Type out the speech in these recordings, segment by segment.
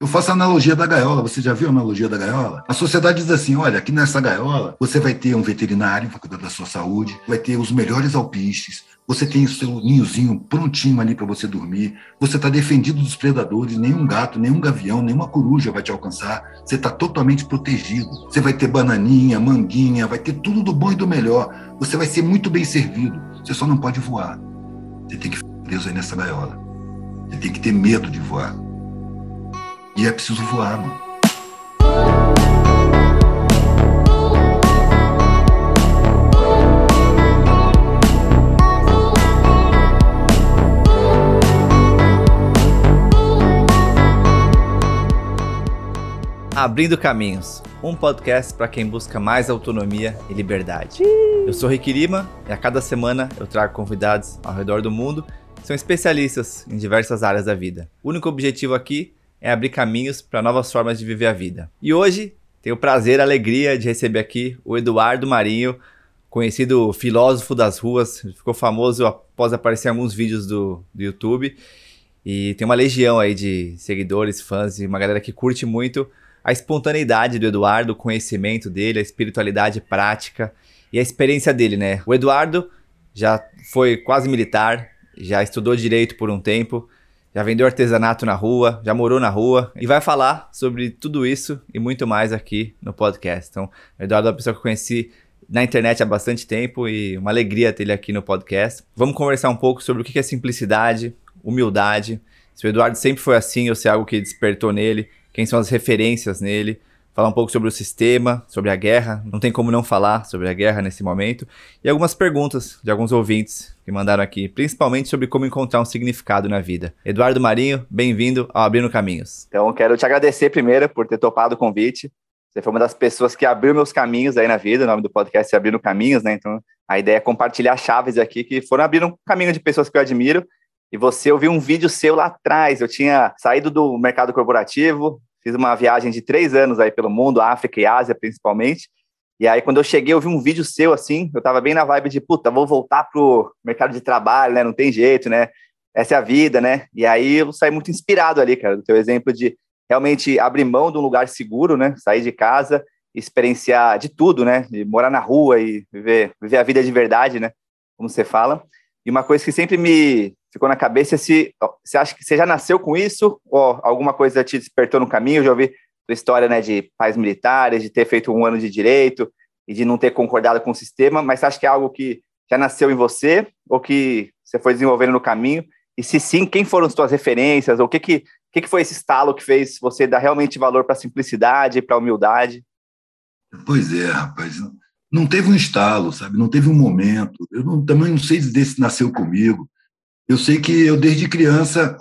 Eu faço a analogia da gaiola. Você já viu a analogia da gaiola? A sociedade diz assim: olha, aqui nessa gaiola você vai ter um veterinário para cuidar da sua saúde, vai ter os melhores alpistes, você tem o seu ninhozinho prontinho ali para você dormir, você está defendido dos predadores, nenhum gato, nenhum gavião, nenhuma coruja vai te alcançar, você está totalmente protegido. Você vai ter bananinha, manguinha, vai ter tudo do bom e do melhor. Você vai ser muito bem servido. Você só não pode voar. Você tem que ficar preso aí nessa gaiola. Você tem que ter medo de voar. E é preciso voar, mano. Abrindo Caminhos, um podcast para quem busca mais autonomia e liberdade. Eu sou Rick Lima e a cada semana eu trago convidados ao redor do mundo que são especialistas em diversas áreas da vida. O único objetivo aqui é abrir caminhos para novas formas de viver a vida. E hoje tenho o prazer a alegria de receber aqui o Eduardo Marinho, conhecido filósofo das ruas, ficou famoso após aparecer em alguns vídeos do, do YouTube. E tem uma legião aí de seguidores, fãs e uma galera que curte muito a espontaneidade do Eduardo, o conhecimento dele, a espiritualidade prática e a experiência dele, né? O Eduardo já foi quase militar, já estudou direito por um tempo, já vendeu artesanato na rua, já morou na rua e vai falar sobre tudo isso e muito mais aqui no podcast. Então, o Eduardo é uma pessoa que eu conheci na internet há bastante tempo e uma alegria ter ele aqui no podcast. Vamos conversar um pouco sobre o que é simplicidade, humildade. Se o Eduardo sempre foi assim ou se é algo que despertou nele, quem são as referências nele falar um pouco sobre o sistema, sobre a guerra. Não tem como não falar sobre a guerra nesse momento. E algumas perguntas de alguns ouvintes que mandaram aqui, principalmente sobre como encontrar um significado na vida. Eduardo Marinho, bem-vindo ao Abrindo Caminhos. Então, quero te agradecer primeiro por ter topado o convite. Você foi uma das pessoas que abriu meus caminhos aí na vida. O nome do podcast é Abrindo Caminhos, né? Então, a ideia é compartilhar chaves aqui que foram abrindo um caminho de pessoas que eu admiro. E você ouviu um vídeo seu lá atrás. Eu tinha saído do mercado corporativo, Fiz uma viagem de três anos aí pelo mundo, África e Ásia principalmente. E aí, quando eu cheguei, eu vi um vídeo seu assim, eu tava bem na vibe de, puta, vou voltar pro mercado de trabalho, né? Não tem jeito, né? Essa é a vida, né? E aí eu saí muito inspirado ali, cara, do teu exemplo de realmente abrir mão de um lugar seguro, né? Sair de casa, experienciar de tudo, né? De morar na rua e viver, viver a vida de verdade, né? Como você fala. E uma coisa que sempre me, ficou na cabeça se você acha que você já nasceu com isso ou alguma coisa te despertou no caminho? Eu já ouvi história né, de pais militares, de ter feito um ano de direito e de não ter concordado com o sistema, mas você acha que é algo que já nasceu em você ou que você foi desenvolvendo no caminho? E se sim, quem foram as suas referências? Ou o que, que, que, que foi esse estalo que fez você dar realmente valor para a simplicidade, para a humildade? Pois é, rapaz. Não teve um estalo, sabe? Não teve um momento. Eu não, também não sei se nasceu comigo. Eu sei que eu, desde criança,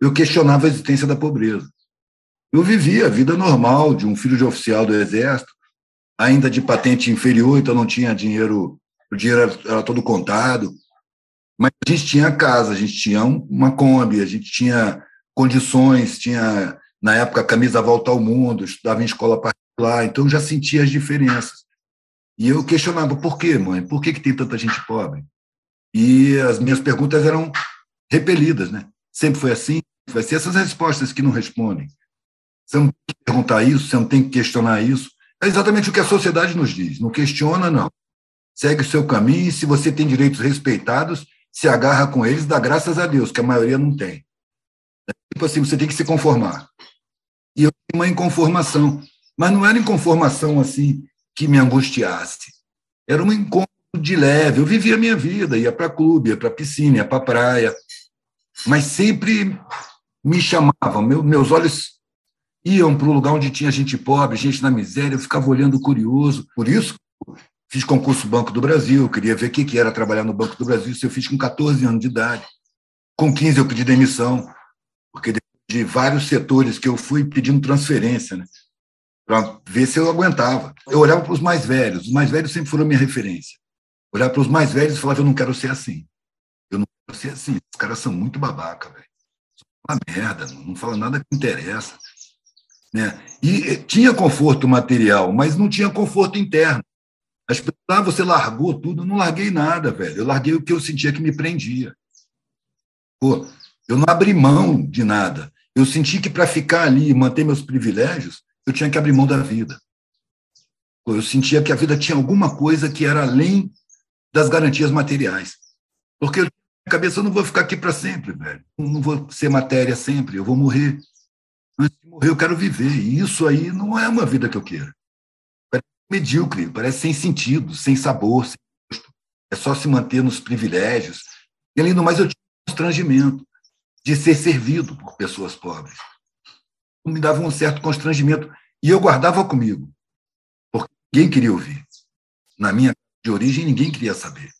eu questionava a existência da pobreza. Eu vivia a vida normal de um filho de oficial do Exército, ainda de patente inferior, então não tinha dinheiro, o dinheiro era, era todo contado. Mas a gente tinha casa, a gente tinha uma Kombi, a gente tinha condições, tinha, na época, camisa volta ao mundo, estudava em escola particular, então já sentia as diferenças. E eu questionava, por quê, mãe? Por que, que tem tanta gente pobre? E as minhas perguntas eram repelidas, né? Sempre foi assim, vai ser essas respostas que não respondem. Você não tem que perguntar isso, você não tem que questionar isso. É exatamente o que a sociedade nos diz. Não questiona, não. Segue o seu caminho e se você tem direitos respeitados, se agarra com eles, dá graças a Deus, que a maioria não tem. É tipo assim, você tem que se conformar. E eu tinha uma inconformação. Mas não era inconformação assim que me angustiasse. Era um encontro de leve. Eu vivia a minha vida, ia para clube, ia para piscina, ia para praia, mas sempre me chamavam. Meu, meus olhos iam para o lugar onde tinha gente pobre, gente na miséria, eu ficava olhando curioso. Por isso, fiz concurso Banco do Brasil, queria ver o que era trabalhar no Banco do Brasil. Isso eu fiz com 14 anos de idade. Com 15 eu pedi demissão, porque de vários setores que eu fui pedindo transferência, né? para ver se eu aguentava. Eu olhava para os mais velhos, os mais velhos sempre foram minha referência olhar para os mais velhos e falar: eu não quero ser assim. Eu não quero ser assim. Os caras são muito babaca, velho. Uma merda, não fala nada que interessa. Né? E tinha conforto material, mas não tinha conforto interno. As pessoas, ah, você largou tudo. Eu não larguei nada, velho. Eu larguei o que eu sentia que me prendia. Pô, eu não abri mão de nada. Eu senti que para ficar ali e manter meus privilégios, eu tinha que abrir mão da vida. Eu sentia que a vida tinha alguma coisa que era além das garantias materiais. Porque eu, cabeça eu não vou ficar aqui para sempre, velho. Não vou ser matéria sempre, eu vou morrer. Antes de morrer, eu quero viver. E isso aí não é uma vida que eu quero. Parece medíocre, parece sem sentido, sem sabor, sem gosto. É só se manter nos privilégios. E além do mais, eu tinha um constrangimento de ser servido por pessoas pobres. Me dava um certo constrangimento. E eu guardava comigo. Ninguém queria ouvir. Na minha de origem, ninguém queria saber.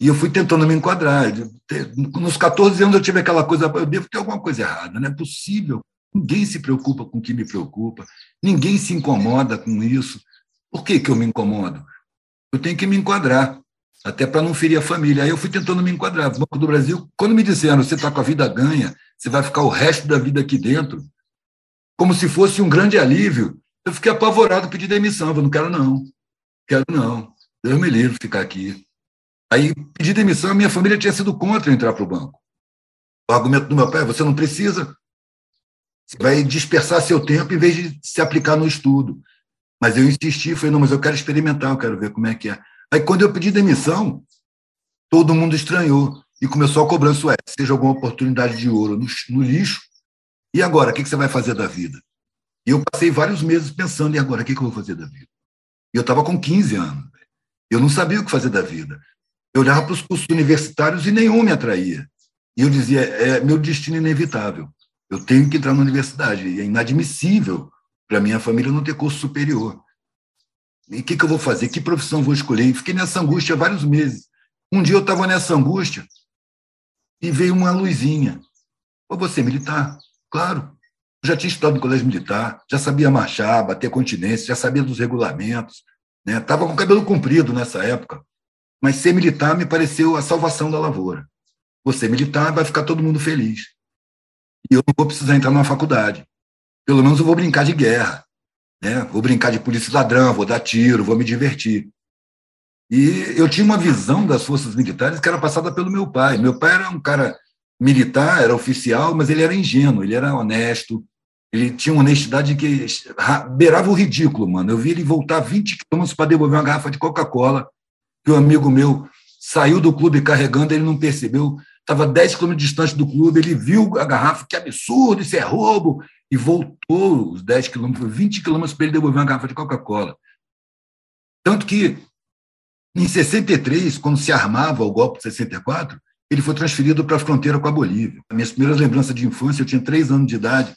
E eu fui tentando me enquadrar. Nos 14 anos eu tive aquela coisa, eu devo ter alguma coisa errada, não é possível. Ninguém se preocupa com o que me preocupa, ninguém se incomoda com isso. Por que, que eu me incomodo? Eu tenho que me enquadrar, até para não ferir a família. Aí eu fui tentando me enquadrar. O Banco do Brasil, quando me disseram, você está com a vida ganha, você vai ficar o resto da vida aqui dentro, como se fosse um grande alívio, eu fiquei apavorado, pedi demissão. Eu falei, não quero não, quero não. Eu me livro ficar aqui. Aí pedi demissão, a minha família tinha sido contra eu entrar para o banco. O argumento do meu pai, você não precisa. Você vai dispersar seu tempo em vez de se aplicar no estudo. Mas eu insisti, falei, não, mas eu quero experimentar, eu quero ver como é que é. Aí quando eu pedi demissão, todo mundo estranhou e começou a cobrança, ué, seja alguma oportunidade de ouro no, no lixo, e agora, o que, que você vai fazer da vida? E eu passei vários meses pensando, e agora, o que, que eu vou fazer da vida? E eu estava com 15 anos. Eu não sabia o que fazer da vida. Eu olhava para os cursos universitários e nenhum me atraía. E eu dizia, é meu destino inevitável. Eu tenho que entrar na universidade. E é inadmissível para minha família não ter curso superior. E o que, que eu vou fazer? Que profissão vou escolher? E fiquei nessa angústia vários meses. Um dia eu estava nessa angústia e veio uma luzinha. Ou você é militar? Claro já tinha estudado no colégio militar, já sabia marchar, bater continência, já sabia dos regulamentos, né? com cabelo comprido nessa época. Mas ser militar me pareceu a salvação da lavoura. Você militar vai ficar todo mundo feliz. E eu não vou precisar entrar numa faculdade. Pelo menos eu vou brincar de guerra. Né? Vou brincar de polícia ladrão, vou dar tiro, vou me divertir. E eu tinha uma visão das forças militares que era passada pelo meu pai. Meu pai era um cara militar, era oficial, mas ele era ingênuo, ele era honesto, ele tinha uma honestidade que beirava o ridículo, mano. Eu vi ele voltar 20 quilômetros para devolver uma garrafa de Coca-Cola, que um amigo meu saiu do clube carregando, ele não percebeu. Estava 10 quilômetros distante do clube, ele viu a garrafa, que absurdo, isso é roubo, e voltou os 10 quilômetros, 20 quilômetros para ele devolver uma garrafa de Coca-Cola. Tanto que, em 63, quando se armava o golpe de 64, ele foi transferido para a fronteira com a Bolívia. Minhas primeiras lembranças de infância, eu tinha três anos de idade,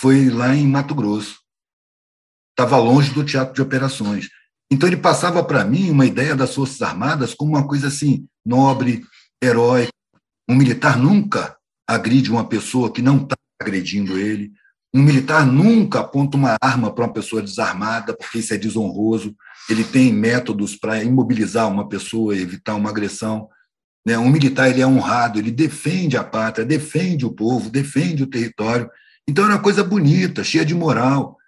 foi lá em Mato Grosso. Estava longe do teatro de operações. Então ele passava para mim uma ideia das Forças Armadas como uma coisa assim, nobre, heróica. Um militar nunca agride uma pessoa que não está agredindo ele. Um militar nunca aponta uma arma para uma pessoa desarmada, porque isso é desonroso. Ele tem métodos para imobilizar uma pessoa, evitar uma agressão. Né? Um militar ele é honrado, ele defende a pátria, defende o povo, defende o território. Então era uma coisa bonita, cheia de moral.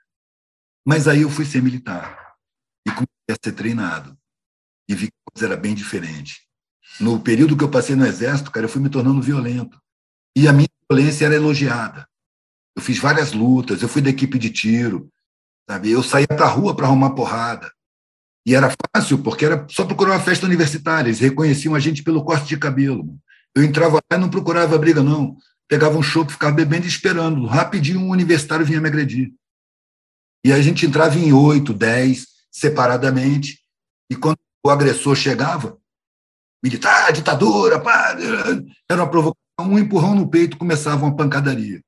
Mas aí eu fui ser militar e comecei a ser treinado. E vi que a coisa era bem diferente. No período que eu passei no exército, cara, eu fui me tornando violento. E a minha violência era elogiada. Eu fiz várias lutas, eu fui da equipe de tiro, sabe? Eu saía para rua para arrumar porrada. E era fácil, porque era só procurar uma festa universitária. Eles reconheciam a gente pelo corte de cabelo. Eu entrava lá e não procurava briga, não pegava um chopp, ficava bebendo e esperando. Rapidinho um universitário vinha me agredir. E a gente entrava em oito, dez, separadamente, e quando o agressor chegava, militar, ditadura, pá, era uma provocação, um empurrão no peito, começava uma pancadaria.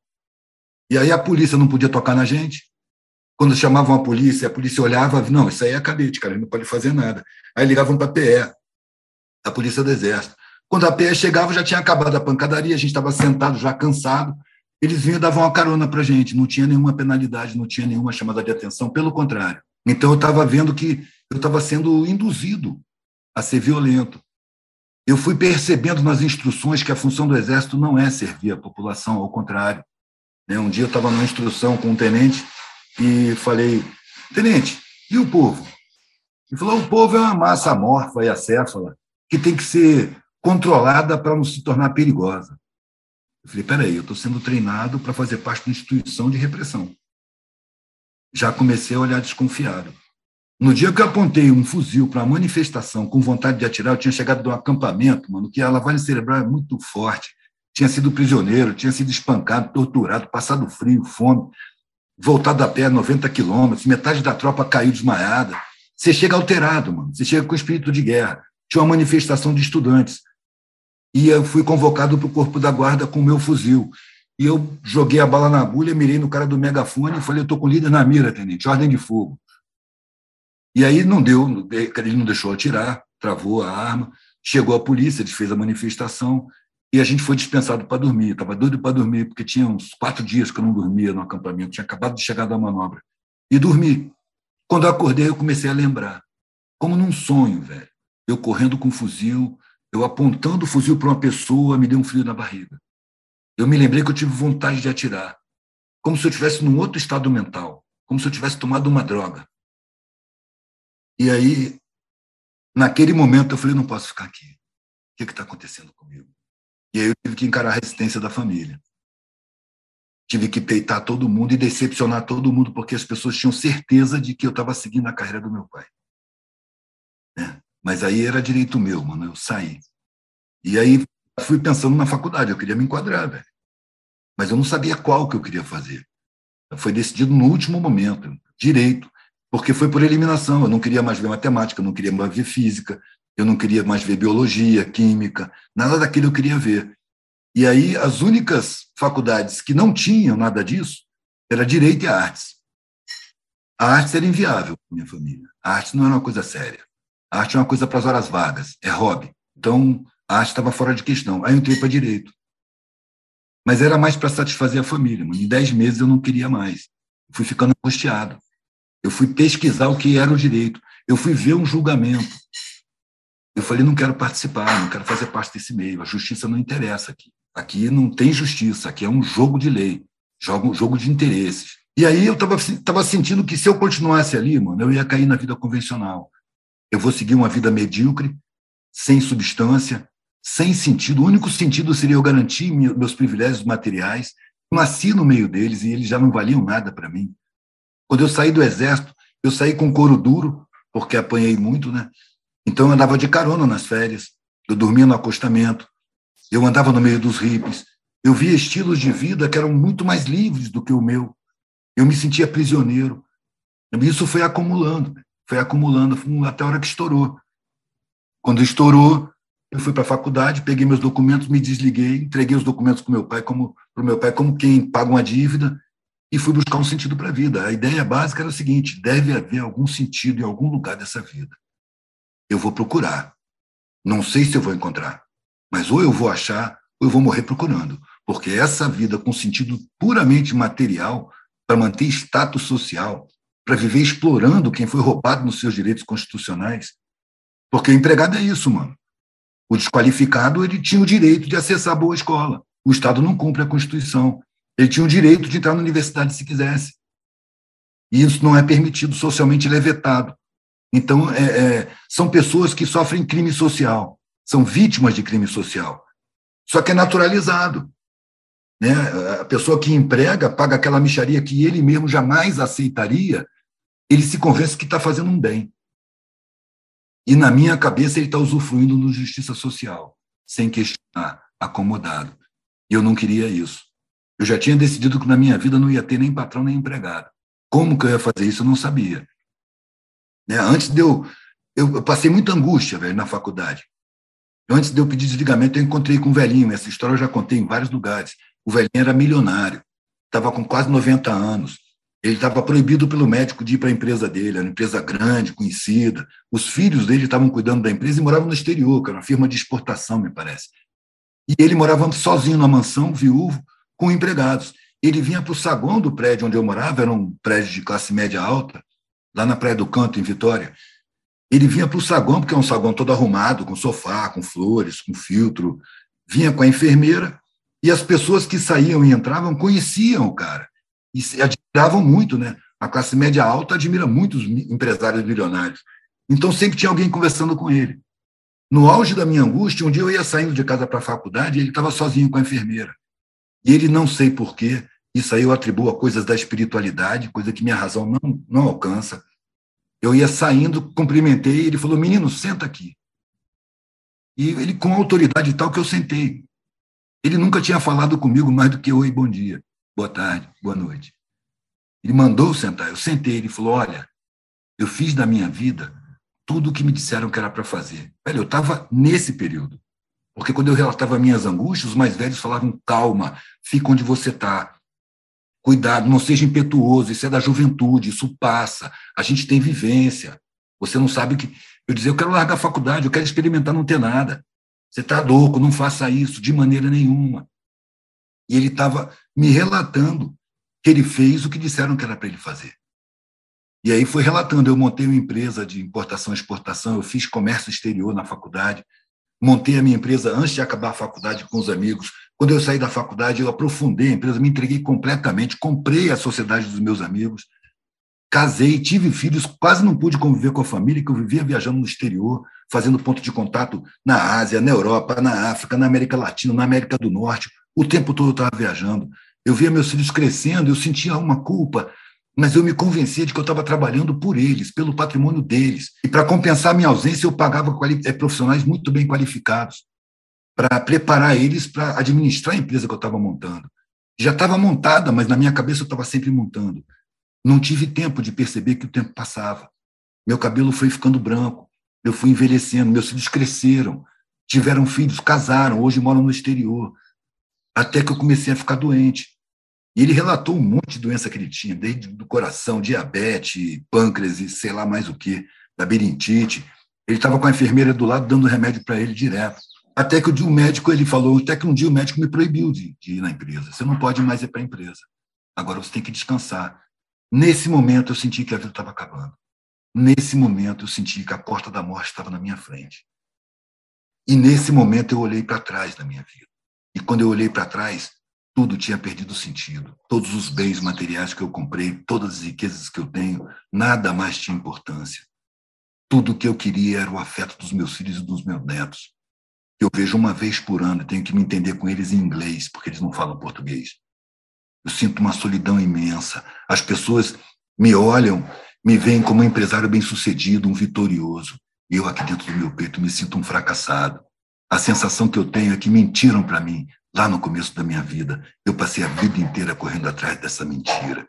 E aí a polícia não podia tocar na gente. Quando chamavam a polícia, a polícia olhava, não, isso aí é cadete, cara, não pode fazer nada. Aí ligavam para a PE, a Polícia do Exército. Quando a PE chegava, já tinha acabado a pancadaria, a gente estava sentado, já cansado. Eles vinham e davam uma carona para a gente, não tinha nenhuma penalidade, não tinha nenhuma chamada de atenção, pelo contrário. Então eu estava vendo que eu estava sendo induzido a ser violento. Eu fui percebendo nas instruções que a função do Exército não é servir a população, ao contrário. Né, um dia eu estava numa instrução com um tenente e falei, tenente, e o povo? Ele falou, o povo é uma massa amorfa e acéfala que tem que ser controlada para não se tornar perigosa. Eu falei, peraí, eu estou sendo treinado para fazer parte de uma instituição de repressão. Já comecei a olhar desconfiado. No dia que eu apontei um fuzil para uma manifestação com vontade de atirar, eu tinha chegado de um acampamento, mano, que a lavagem cerebral é muito forte. Tinha sido prisioneiro, tinha sido espancado, torturado, passado frio, fome, voltado a pé 90 quilômetros, metade da tropa caiu desmaiada. Você chega alterado, mano. Você chega com espírito de guerra. Tinha uma manifestação de estudantes. E eu fui convocado para o corpo da guarda com o meu fuzil. E eu joguei a bala na agulha, mirei no cara do megafone e falei: Eu estou com o líder na mira, tenente, ordem de fogo. E aí não deu, ele não deixou atirar, travou a arma, chegou a polícia, desfez a manifestação e a gente foi dispensado para dormir. Estava doido para dormir, porque tinha uns quatro dias que eu não dormia no acampamento, tinha acabado de chegar da manobra. E dormi. Quando eu acordei, eu comecei a lembrar, como num sonho, velho. Eu correndo com um fuzil, eu apontando o fuzil para uma pessoa, me deu um frio na barriga. Eu me lembrei que eu tive vontade de atirar, como se eu estivesse num outro estado mental, como se eu tivesse tomado uma droga. E aí, naquele momento, eu falei: não posso ficar aqui. O que está acontecendo comigo? E aí eu tive que encarar a resistência da família. Tive que peitar todo mundo e decepcionar todo mundo, porque as pessoas tinham certeza de que eu estava seguindo a carreira do meu pai. Mas aí era direito meu, mano. Eu saí. E aí fui pensando na faculdade. Eu queria me enquadrar, velho. Mas eu não sabia qual que eu queria fazer. Foi decidido no último momento. Direito porque foi por eliminação. Eu não queria mais ver matemática, eu não queria mais ver física, eu não queria mais ver biologia, química, nada daquilo eu queria ver. E aí as únicas faculdades que não tinham nada disso era direito e artes. A arte era inviável para minha família. A arte não era uma coisa séria. A arte é uma coisa para as horas vagas, é hobby. Então a arte estava fora de questão. Aí eu entrei para direito. Mas era mais para satisfazer a família. Em dez meses eu não queria mais. Fui ficando angustiado. Eu fui pesquisar o que era o direito. Eu fui ver um julgamento. Eu falei, não quero participar, não quero fazer parte desse meio. A justiça não interessa aqui. Aqui não tem justiça, aqui é um jogo de lei, jogo, jogo de interesses. E aí eu estava sentindo que se eu continuasse ali, mano, eu ia cair na vida convencional. Eu vou seguir uma vida medíocre, sem substância, sem sentido. O único sentido seria eu garantir meus privilégios materiais. Nasci no meio deles e eles já não valiam nada para mim. Quando eu saí do exército, eu saí com couro duro, porque apanhei muito, né? Então eu andava de carona nas férias, eu dormia no acostamento, eu andava no meio dos hippies, eu via estilos de vida que eram muito mais livres do que o meu. Eu me sentia prisioneiro. Isso foi acumulando, foi acumulando até a hora que estourou. Quando estourou, eu fui para a faculdade, peguei meus documentos, me desliguei, entreguei os documentos para o meu pai como para o meu pai como quem paga uma dívida e fui buscar um sentido para a vida. A ideia básica era o seguinte: deve haver algum sentido em algum lugar dessa vida. Eu vou procurar. Não sei se eu vou encontrar, mas ou eu vou achar ou eu vou morrer procurando, porque essa vida com sentido puramente material, para manter status social, para viver explorando quem foi roubado nos seus direitos constitucionais, porque o empregado é isso, mano. O desqualificado ele tinha o direito de acessar a boa escola. O Estado não cumpre a Constituição. Ele tinha o direito de entrar na universidade se quisesse. E isso não é permitido socialmente, ele é vetado. Então, é, é, são pessoas que sofrem crime social, são vítimas de crime social. Só que é naturalizado. Né? A pessoa que emprega paga aquela micharia que ele mesmo jamais aceitaria, ele se convence que está fazendo um bem. E na minha cabeça ele está usufruindo de justiça social, sem questionar, acomodado. E eu não queria isso. Eu já tinha decidido que na minha vida não ia ter nem patrão nem empregado. Como que eu ia fazer isso, eu não sabia. Né? Antes de eu, eu, passei muita angústia, velho, na faculdade. Antes de eu pedir desligamento, eu encontrei com um velhinho. Essa história eu já contei em vários lugares. O velhinho era milionário, estava com quase 90 anos. Ele estava proibido pelo médico de ir para a empresa dele, era uma empresa grande, conhecida. Os filhos dele estavam cuidando da empresa e moravam no exterior, que era uma firma de exportação, me parece. E ele morava sozinho na mansão, viúvo, com empregados. Ele vinha para o saguão do prédio onde eu morava, era um prédio de classe média alta, lá na Praia do Canto, em Vitória. Ele vinha para o saguão, porque é um saguão todo arrumado, com sofá, com flores, com filtro. Vinha com a enfermeira, e as pessoas que saíam e entravam conheciam o cara. E admiravam muito, né? A classe média alta admira muito os empresários milionários. Então sempre tinha alguém conversando com ele. No auge da minha angústia, um dia eu ia saindo de casa para a faculdade e ele estava sozinho com a enfermeira. E ele não sei porquê, isso aí eu atribuo a coisas da espiritualidade, coisa que minha razão não, não alcança. Eu ia saindo, cumprimentei, ele falou: Menino, senta aqui. E ele, com autoridade tal, que eu sentei. Ele nunca tinha falado comigo mais do que oi, bom dia, boa tarde, boa noite. Ele mandou sentar, eu sentei, ele falou: Olha, eu fiz da minha vida tudo o que me disseram que era para fazer. Velho, eu estava nesse período. Porque quando eu relatava minhas angústias, os mais velhos falavam: calma, fica onde você está. Cuidado, não seja impetuoso, isso é da juventude, isso passa. A gente tem vivência. Você não sabe o que. Eu dizia: eu quero largar a faculdade, eu quero experimentar não ter nada. Você está louco, não faça isso de maneira nenhuma. E ele estava me relatando que ele fez o que disseram que era para ele fazer. E aí foi relatando, eu montei uma empresa de importação e exportação, eu fiz comércio exterior na faculdade, montei a minha empresa antes de acabar a faculdade com os amigos. Quando eu saí da faculdade, eu aprofundei a empresa, me entreguei completamente, comprei a sociedade dos meus amigos, casei, tive filhos, quase não pude conviver com a família, que eu vivia viajando no exterior, fazendo ponto de contato na Ásia, na Europa, na África, na América Latina, na América do Norte. O tempo todo eu estava viajando. Eu via meus filhos crescendo, eu sentia uma culpa mas eu me convencia de que eu estava trabalhando por eles, pelo patrimônio deles. E para compensar minha ausência, eu pagava eh, profissionais muito bem qualificados para preparar eles para administrar a empresa que eu estava montando. Já estava montada, mas na minha cabeça eu estava sempre montando. Não tive tempo de perceber que o tempo passava. Meu cabelo foi ficando branco, eu fui envelhecendo, meus filhos cresceram, tiveram filhos, casaram, hoje moram no exterior. Até que eu comecei a ficar doente. E ele relatou um monte de doença que ele tinha, desde do coração, diabetes, pâncreas e sei lá mais o que, labirintite. Ele estava com a enfermeira do lado dando remédio para ele direto. Até que o médico ele falou, até que um dia o médico me proibiu de, de ir na empresa. Você não pode mais ir para a empresa. Agora você tem que descansar. Nesse momento eu senti que a vida estava acabando. Nesse momento eu senti que a porta da morte estava na minha frente. E nesse momento eu olhei para trás da minha vida. E quando eu olhei para trás, tudo tinha perdido sentido. Todos os bens materiais que eu comprei, todas as riquezas que eu tenho, nada mais tinha importância. Tudo o que eu queria era o afeto dos meus filhos e dos meus netos. Eu vejo uma vez por ano, e tenho que me entender com eles em inglês, porque eles não falam português. Eu sinto uma solidão imensa. As pessoas me olham, me veem como um empresário bem-sucedido, um vitorioso. E eu aqui dentro do meu peito me sinto um fracassado. A sensação que eu tenho é que mentiram para mim, Lá no começo da minha vida, eu passei a vida inteira correndo atrás dessa mentira.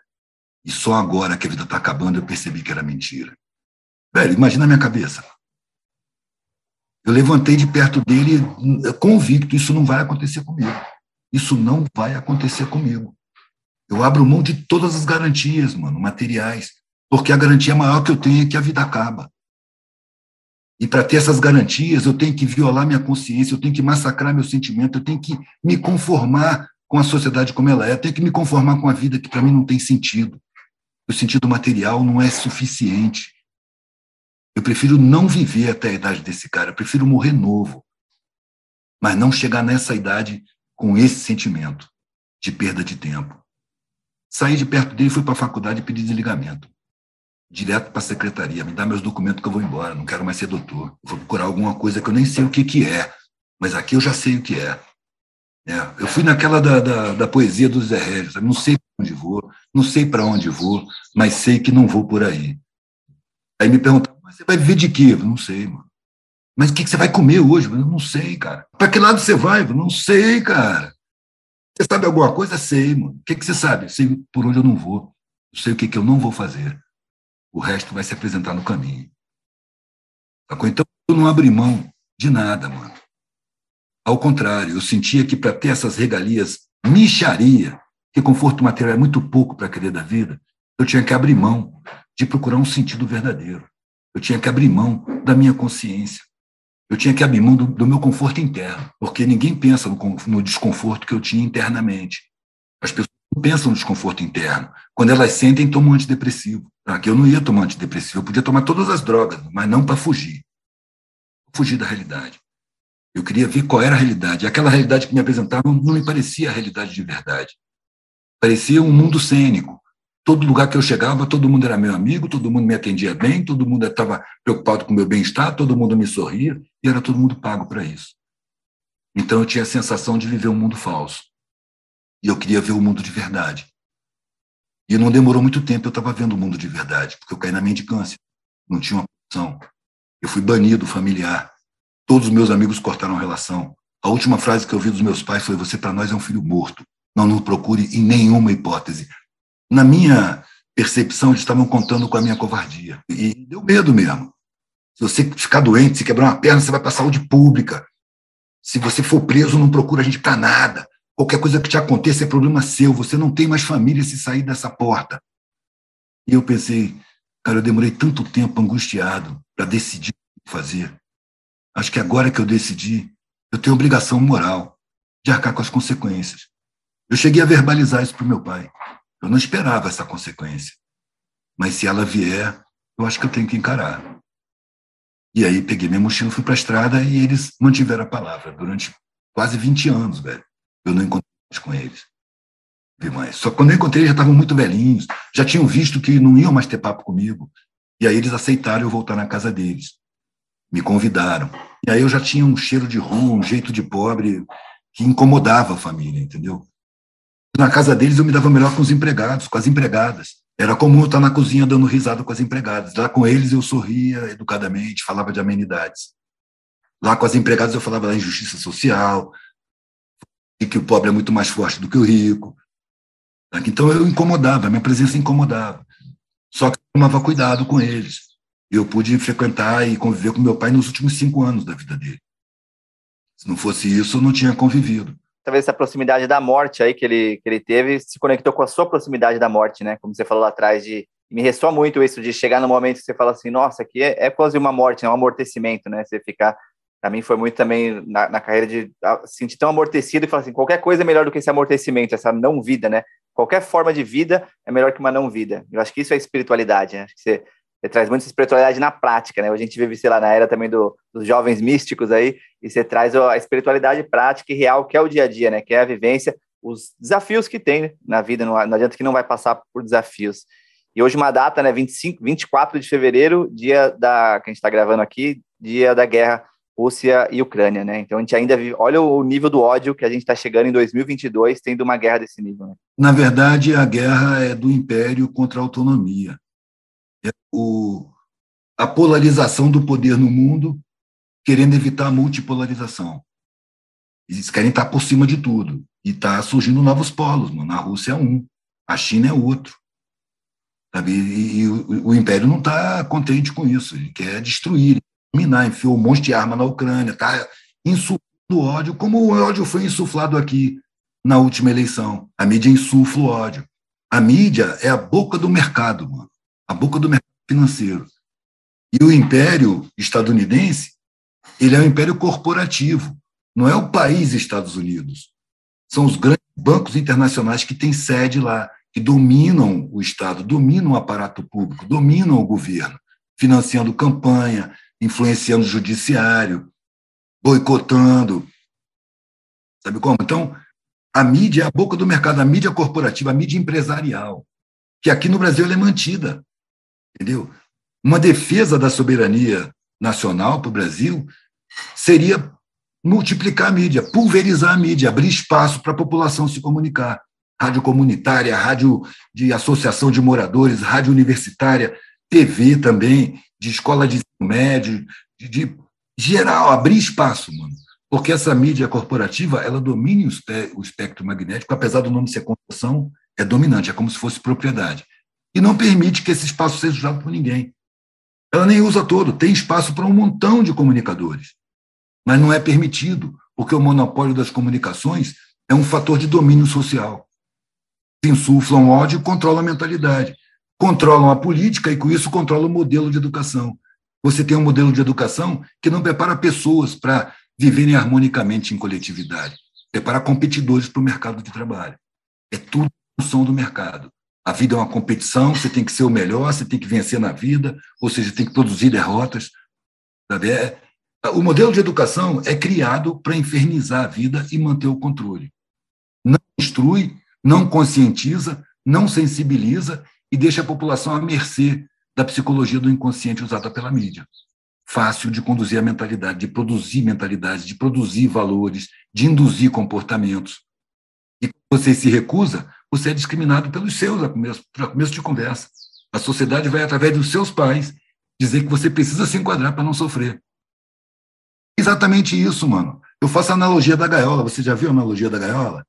E só agora que a vida está acabando eu percebi que era mentira. Velho, imagina a minha cabeça. Eu levantei de perto dele convicto, isso não vai acontecer comigo. Isso não vai acontecer comigo. Eu abro mão de todas as garantias, mano, materiais, porque a garantia maior que eu tenho é que a vida acaba. E para ter essas garantias, eu tenho que violar minha consciência, eu tenho que massacrar meu sentimento, eu tenho que me conformar com a sociedade como ela é, eu tenho que me conformar com a vida que para mim não tem sentido. O sentido material não é suficiente. Eu prefiro não viver até a idade desse cara, eu prefiro morrer novo, mas não chegar nessa idade com esse sentimento de perda de tempo. Saí de perto dele, fui para a faculdade e pedi desligamento direto para a secretaria, me dá meus documentos que eu vou embora, não quero mais ser doutor. vou procurar alguma coisa que eu nem sei o que, que é, mas aqui eu já sei o que é. é eu fui naquela da, da, da poesia do Zé Regis, não sei para onde vou, não sei para onde vou, mas sei que não vou por aí. Aí me perguntaram, mas você vai viver de quê? Eu não sei, mano. Mas o que, que você vai comer hoje? Eu não sei, cara. Para que lado você vai? Eu não sei, cara. Você sabe alguma coisa? Sei, mano. O que, que você sabe? sei por onde eu não vou. Sei o que, que eu não vou fazer o resto vai se apresentar no caminho. Então, eu não abri mão de nada, mano. Ao contrário, eu sentia que para ter essas regalias, micharia, que conforto material é muito pouco para querer da vida, eu tinha que abrir mão de procurar um sentido verdadeiro. Eu tinha que abrir mão da minha consciência. Eu tinha que abrir mão do, do meu conforto interno, porque ninguém pensa no, no desconforto que eu tinha internamente. As pessoas pensam no desconforto interno. Quando elas sentem, tomam um Aqui eu não ia tomar antidepressivo, eu podia tomar todas as drogas, mas não para fugir. Fugir da realidade. Eu queria ver qual era a realidade. Aquela realidade que me apresentavam não me parecia a realidade de verdade. Parecia um mundo cênico. Todo lugar que eu chegava, todo mundo era meu amigo, todo mundo me atendia bem, todo mundo estava preocupado com o meu bem-estar, todo mundo me sorria, e era todo mundo pago para isso. Então eu tinha a sensação de viver um mundo falso. E eu queria ver o mundo de verdade. E não demorou muito tempo, eu estava vendo o mundo de verdade, porque eu caí na mendicância. Não tinha uma opção. Eu fui banido familiar. Todos os meus amigos cortaram relação. A última frase que eu ouvi dos meus pais foi: Você para nós é um filho morto. Não nos procure em nenhuma hipótese. Na minha percepção, eles estavam contando com a minha covardia. E deu medo mesmo. Se você ficar doente, se quebrar uma perna, você vai para a saúde pública. Se você for preso, não procura a gente para nada. Qualquer coisa que te aconteça é problema seu. Você não tem mais família se sair dessa porta. E eu pensei, cara, eu demorei tanto tempo angustiado para decidir o que fazer. Acho que agora que eu decidi, eu tenho obrigação moral de arcar com as consequências. Eu cheguei a verbalizar isso para o meu pai. Eu não esperava essa consequência. Mas se ela vier, eu acho que eu tenho que encarar. E aí peguei minha mochila, fui para a estrada e eles mantiveram a palavra durante quase 20 anos, velho. Eu não encontrei mais com eles. Vi mais. Só que quando eu encontrei, já estavam muito velhinhos, já tinham visto que não iam mais ter papo comigo. E aí eles aceitaram eu voltar na casa deles. Me convidaram. E aí eu já tinha um cheiro de rua, um jeito de pobre que incomodava a família, entendeu? Na casa deles eu me dava melhor com os empregados, com as empregadas. Era comum eu estar na cozinha dando risada com as empregadas. Lá com eles eu sorria educadamente, falava de amenidades. Lá com as empregadas eu falava da injustiça social, e que o pobre é muito mais forte do que o rico. Então eu incomodava, minha presença incomodava. Só que eu tomava cuidado com eles. Eu pude frequentar e conviver com meu pai nos últimos cinco anos da vida dele. Se não fosse isso, eu não tinha convivido talvez essa proximidade da morte aí que ele, que ele teve se conectou com a sua proximidade da morte, né? Como você falou lá atrás, de me ressoa muito isso de chegar no momento que você fala assim, nossa, aqui é, é quase uma morte, é um amortecimento, né? Você ficar, para mim foi muito também na, na carreira de sentir tão amortecido e falar assim, qualquer coisa é melhor do que esse amortecimento, essa não vida, né? Qualquer forma de vida é melhor que uma não vida. Eu acho que isso é espiritualidade, né? Acho que você você traz muita espiritualidade na prática, né? A gente vive, sei lá, na era também do, dos jovens místicos aí, e você traz a espiritualidade prática e real, que é o dia a dia, né? Que é a vivência, os desafios que tem na vida, não, não adianta que não vai passar por desafios. E hoje uma data, né, 25, 24 de fevereiro, dia da, que a gente está gravando aqui, dia da guerra Rússia e Ucrânia, né? Então a gente ainda vive, olha o nível do ódio que a gente está chegando em 2022, tendo uma guerra desse nível. Né? Na verdade, a guerra é do império contra a autonomia é o, a polarização do poder no mundo, querendo evitar a multipolarização. Eles querem estar por cima de tudo. E está surgindo novos polos, mano. A Rússia é um, a China é outro. Sabe? E, e o, o, Império não está contente com isso. Ele quer destruir, minar, enfiou um monte de arma na Ucrânia, está insuflando ódio, como o ódio foi insuflado aqui na última eleição. A mídia insufla o ódio. A mídia é a boca do mercado, mano a boca do mercado financeiro. E o império estadunidense, ele é um império corporativo, não é o país Estados Unidos. São os grandes bancos internacionais que têm sede lá, que dominam o Estado, dominam o aparato público, dominam o governo, financiando campanha, influenciando o judiciário, boicotando. Sabe como? Então, a mídia é a boca do mercado, a mídia corporativa, a mídia empresarial, que aqui no Brasil é mantida. Entendeu? Uma defesa da soberania nacional para o Brasil seria multiplicar a mídia, pulverizar a mídia, abrir espaço para a população se comunicar. Rádio comunitária, rádio de associação de moradores, rádio universitária, TV também, de escola de ensino médio, de, de geral, abrir espaço, mano. Porque essa mídia corporativa, ela domina o espectro magnético, apesar do nome ser concessão, é dominante, é como se fosse propriedade e não permite que esse espaço seja usado por ninguém. Ela nem usa todo, tem espaço para um montão de comunicadores, mas não é permitido, porque o monopólio das comunicações é um fator de domínio social. Insuflam ódio e controlam a mentalidade. Controlam a política e, com isso, controlam o modelo de educação. Você tem um modelo de educação que não prepara pessoas para viverem harmonicamente em coletividade, prepara competidores para o mercado de trabalho. É tudo função do mercado. A vida é uma competição, você tem que ser o melhor, você tem que vencer na vida, ou seja, tem que produzir derrotas. Sabe? É, o modelo de educação é criado para infernizar a vida e manter o controle. Não instrui, não conscientiza, não sensibiliza e deixa a população à mercê da psicologia do inconsciente usada pela mídia. Fácil de conduzir a mentalidade, de produzir mentalidades, de produzir valores, de induzir comportamentos. E você se recusa, você é discriminado pelos seus, a começo, a começo de conversa. A sociedade vai, através dos seus pais, dizer que você precisa se enquadrar para não sofrer. Exatamente isso, mano. Eu faço a analogia da gaiola. Você já viu a analogia da gaiola?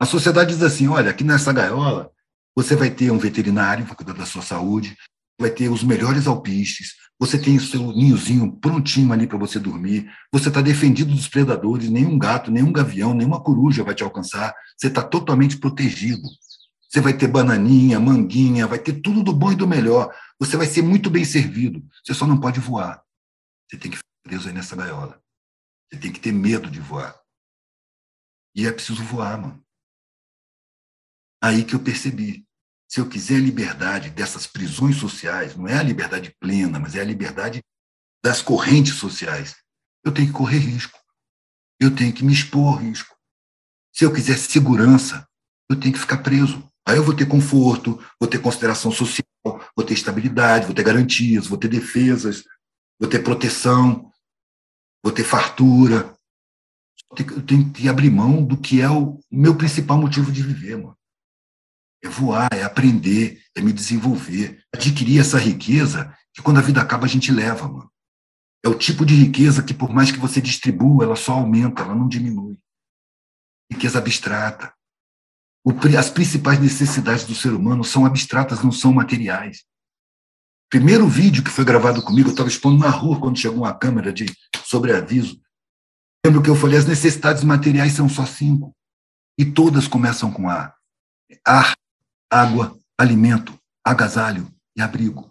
A sociedade diz assim: olha, aqui nessa gaiola, você vai ter um veterinário para cuidar da sua saúde, vai ter os melhores alpistes, você tem o seu ninhozinho prontinho ali para você dormir, você está defendido dos predadores, nenhum gato, nenhum gavião, nenhuma coruja vai te alcançar, você está totalmente protegido. Você vai ter bananinha, manguinha, vai ter tudo do bom e do melhor. Você vai ser muito bem servido. Você só não pode voar. Você tem que ficar preso aí nessa gaiola. Você tem que ter medo de voar. E é preciso voar, mano. Aí que eu percebi se eu quiser a liberdade dessas prisões sociais, não é a liberdade plena, mas é a liberdade das correntes sociais, eu tenho que correr risco. Eu tenho que me expor ao risco. Se eu quiser segurança, eu tenho que ficar preso. Aí eu vou ter conforto, vou ter consideração social, vou ter estabilidade, vou ter garantias, vou ter defesas, vou ter proteção, vou ter fartura. Eu tenho que abrir mão do que é o meu principal motivo de viver, mano. É voar, é aprender, é me desenvolver, adquirir essa riqueza que quando a vida acaba a gente leva, mano. É o tipo de riqueza que por mais que você distribua, ela só aumenta, ela não diminui. Riqueza abstrata. as principais necessidades do ser humano são abstratas, não são materiais. Primeiro vídeo que foi gravado comigo, eu estava expondo na rua quando chegou uma câmera de sobreaviso. Lembro que eu falei, as necessidades materiais são só cinco. E todas começam com A. Ar, água, alimento, agasalho e abrigo.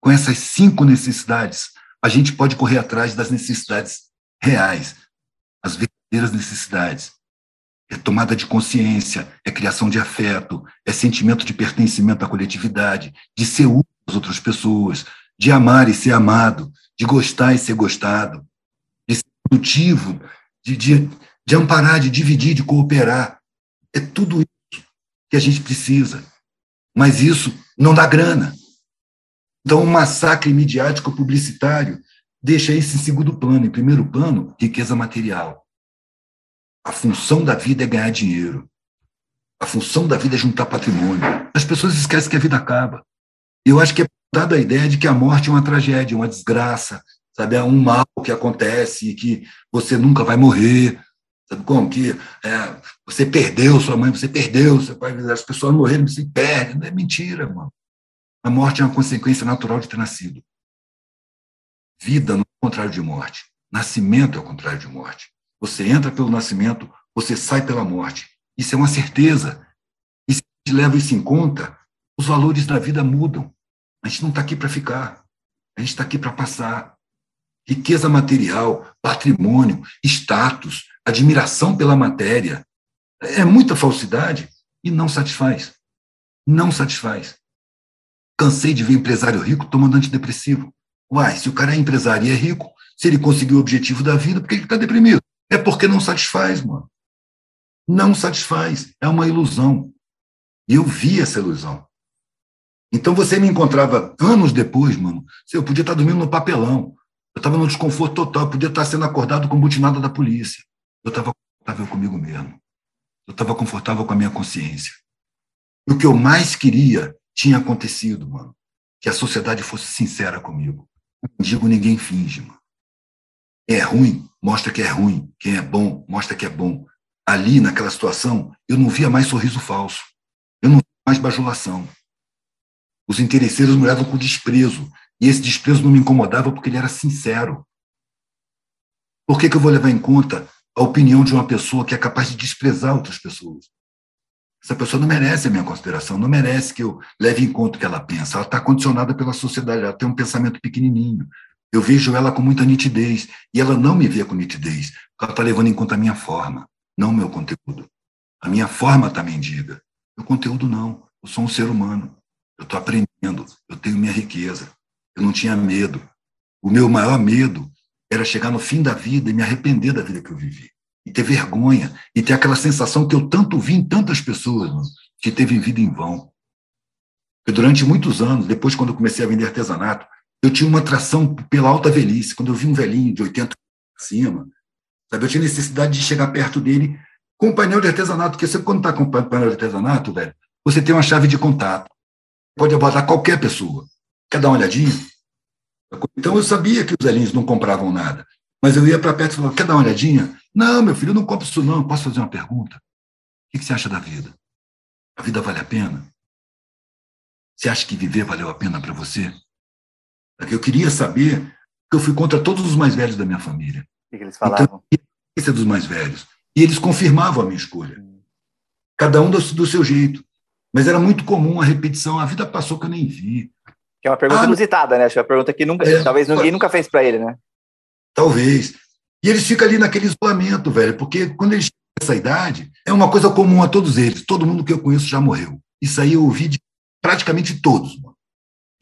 Com essas cinco necessidades, a gente pode correr atrás das necessidades reais, as verdadeiras necessidades. É tomada de consciência, é criação de afeto, é sentimento de pertencimento à coletividade, de ser útil às outras pessoas, de amar e ser amado, de gostar e ser gostado, de ser produtivo, de, de, de amparar, de dividir, de cooperar. É tudo isso que a gente precisa. Mas isso não dá grana. Então, o massacre midiático publicitário deixa isso em segundo plano. Em primeiro plano, riqueza material. A função da vida é ganhar dinheiro. A função da vida é juntar patrimônio. As pessoas esquecem que a vida acaba. Eu acho que é dada a ideia de que a morte é uma tragédia, uma desgraça, sabe? É um mal que acontece e que você nunca vai morrer. Sabe como? Que é, você perdeu sua mãe, você perdeu seu pai, as pessoas morreram, você perde. Não é mentira, mano. A morte é uma consequência natural de ter nascido. Vida não é o contrário de morte. Nascimento é o contrário de morte. Você entra pelo nascimento, você sai pela morte. Isso é uma certeza. E se a gente leva isso em conta, os valores da vida mudam. A gente não está aqui para ficar. A gente está aqui para passar. Riqueza material, patrimônio, status, admiração pela matéria. É muita falsidade e não satisfaz. Não satisfaz. Cansei de ver empresário rico tomando antidepressivo. Uai, se o cara é empresário e é rico, se ele conseguiu o objetivo da vida, por que ele está deprimido? É porque não satisfaz, mano. Não satisfaz. É uma ilusão. E eu vi essa ilusão. Então você me encontrava anos depois, mano. Eu podia estar dormindo no papelão. Eu estava no desconforto total. Eu podia estar sendo acordado com butinada da polícia. Eu estava confortável comigo mesmo. Eu estava confortável com a minha consciência. E o que eu mais queria tinha acontecido, mano. Que a sociedade fosse sincera comigo. Não digo ninguém finge, mano. Quem é ruim, mostra que é ruim. Quem é bom, mostra que é bom. Ali, naquela situação, eu não via mais sorriso falso. Eu não via mais bajulação. Os interesseiros me olhavam com desprezo. E esse desprezo não me incomodava porque ele era sincero. Por que, que eu vou levar em conta a opinião de uma pessoa que é capaz de desprezar outras pessoas. Essa pessoa não merece a minha consideração, não merece que eu leve em conta o que ela pensa. Ela está condicionada pela sociedade, ela tem um pensamento pequenininho. Eu vejo ela com muita nitidez e ela não me vê com nitidez, ela está levando em conta a minha forma, não o meu conteúdo. A minha forma está mendiga. O conteúdo não. Eu sou um ser humano. Eu estou aprendendo. Eu tenho minha riqueza. Eu não tinha medo. O meu maior medo era chegar no fim da vida e me arrepender da vida que eu vivi. E ter vergonha, e ter aquela sensação que eu tanto vi em tantas pessoas, mano, que teve vida em vão. Durante muitos anos, depois quando eu comecei a vender artesanato, eu tinha uma atração pela alta velhice. Quando eu vi um velhinho de 80 acima, sabe, eu tinha necessidade de chegar perto dele com o painel de artesanato, porque você, quando está com o painel de artesanato, velho, você tem uma chave de contato. Pode abordar qualquer pessoa. Quer dar uma olhadinha? Então eu sabia que os velhinhos não compravam nada. Mas eu ia para perto e falava, quer dar uma olhadinha? Não, meu filho, eu não compro isso não. Posso fazer uma pergunta? O que você acha da vida? A vida vale a pena? Você acha que viver valeu a pena para você? Eu queria saber que eu fui contra todos os mais velhos da minha família. O que eles falavam? Então, esse é dos mais velhos. E eles confirmavam a minha escolha. Hum. Cada um do, do, seu jeito. Mas era muito comum a repetição. A vida passou que eu nem vi. Que é uma pergunta ah, inusitada, né? Acho que é uma pergunta que nunca, é, talvez ninguém nunca fez para ele, né? Talvez. E eles ficam ali naquele isolamento, velho, porque quando eles chegam nessa idade, é uma coisa comum a todos eles. Todo mundo que eu conheço já morreu. Isso aí eu ouvi de praticamente todos. Mano.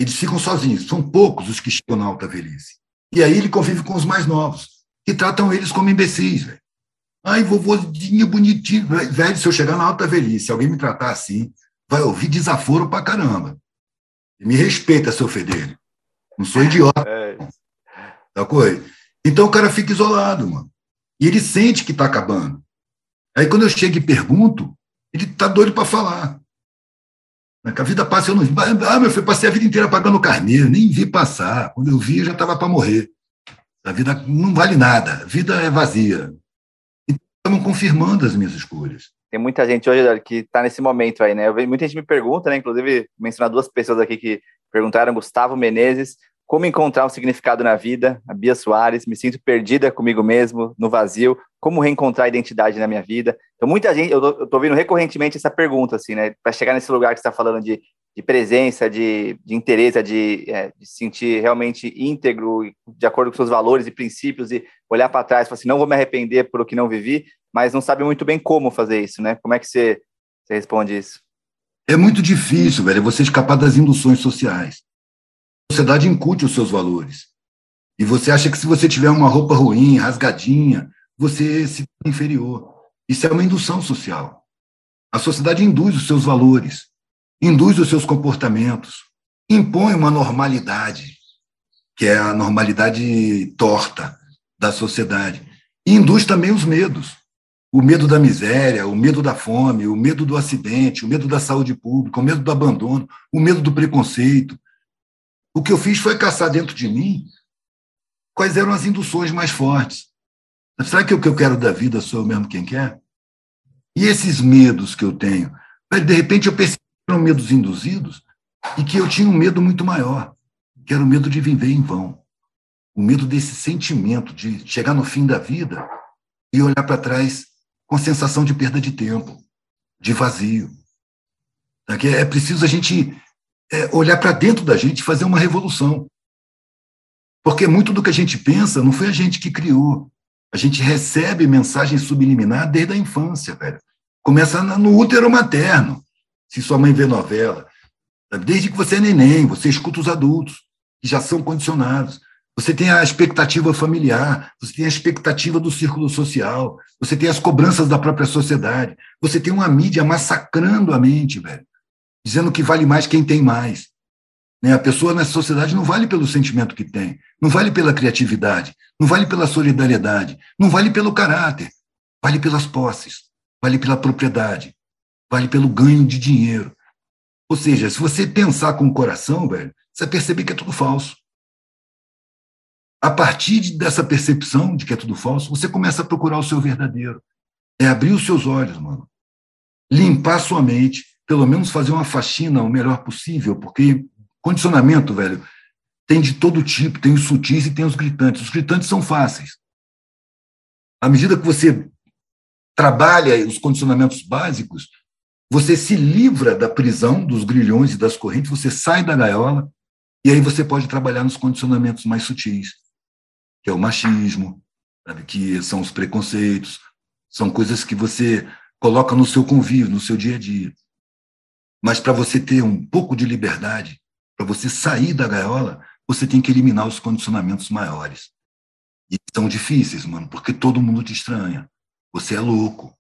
Eles ficam sozinhos. São poucos os que chegam na alta velhice. E aí ele convive com os mais novos, que tratam eles como imbecis, velho. Ai, vovôzinho bonitinho. Velho, se eu chegar na alta velhice, alguém me tratar assim, vai ouvir desaforo pra caramba. Me respeita, seu fedelho. Não sou idiota. É. Tá? Então o cara fica isolado, mano. E ele sente que está acabando. Aí quando eu chego e pergunto, ele está doido para falar. A vida passa, eu não. Ah, meu filho, passei a vida inteira pagando carneiro, nem vi passar. Quando eu vi, eu já estava para morrer. A vida não vale nada, a vida é vazia. Então, estavam confirmando as minhas escolhas. Tem muita gente hoje que está nesse momento aí, né? Muita gente me pergunta, né? Inclusive, mencionar duas pessoas aqui que perguntaram, Gustavo Menezes, como encontrar um significado na vida? A Bia Soares, me sinto perdida comigo mesmo, no vazio. Como reencontrar a identidade na minha vida? Então, muita gente, eu tô, eu ouvindo recorrentemente essa pergunta, assim, né? Para chegar nesse lugar que você está falando de, de presença, de, de interesse, de, é, sentir realmente íntegro, de acordo com seus valores e princípios, e olhar para trás e falar assim: não vou me arrepender por o que não vivi, mas não sabe muito bem como fazer isso, né? Como é que você, você responde isso? É muito difícil, velho, você escapar das induções sociais sociedade incute os seus valores. E você acha que se você tiver uma roupa ruim, rasgadinha, você se inferior. Isso é uma indução social. A sociedade induz os seus valores, induz os seus comportamentos, impõe uma normalidade, que é a normalidade torta da sociedade. E induz também os medos. O medo da miséria, o medo da fome, o medo do acidente, o medo da saúde pública, o medo do abandono, o medo do preconceito, o que eu fiz foi caçar dentro de mim quais eram as induções mais fortes. Será que o que eu quero da vida sou eu mesmo quem quer? E esses medos que eu tenho? De repente eu percebi que eram medos induzidos e que eu tinha um medo muito maior, que era o medo de viver em vão. O medo desse sentimento de chegar no fim da vida e olhar para trás com sensação de perda de tempo, de vazio. É preciso a gente é, olhar para dentro da gente e fazer uma revolução. Porque muito do que a gente pensa não foi a gente que criou. A gente recebe mensagem subliminar desde a infância, velho. Começa no útero materno, se sua mãe vê novela. Desde que você é neném, você escuta os adultos, que já são condicionados. Você tem a expectativa familiar, você tem a expectativa do círculo social, você tem as cobranças da própria sociedade, você tem uma mídia massacrando a mente, velho dizendo que vale mais quem tem mais. Né? A pessoa nessa sociedade não vale pelo sentimento que tem, não vale pela criatividade, não vale pela solidariedade, não vale pelo caráter, vale pelas posses, vale pela propriedade, vale pelo ganho de dinheiro. Ou seja, se você pensar com o coração, velho, você vai perceber que é tudo falso. A partir dessa percepção de que é tudo falso, você começa a procurar o seu verdadeiro. É abrir os seus olhos, mano. Limpar sua mente, pelo menos fazer uma faxina o melhor possível, porque condicionamento, velho, tem de todo tipo, tem os sutis e tem os gritantes. Os gritantes são fáceis. À medida que você trabalha os condicionamentos básicos, você se livra da prisão dos grilhões e das correntes, você sai da gaiola e aí você pode trabalhar nos condicionamentos mais sutis, que é o machismo, sabe? que são os preconceitos, são coisas que você coloca no seu convívio, no seu dia a dia. Mas para você ter um pouco de liberdade, para você sair da gaiola, você tem que eliminar os condicionamentos maiores. E são difíceis, mano, porque todo mundo te estranha. Você é louco.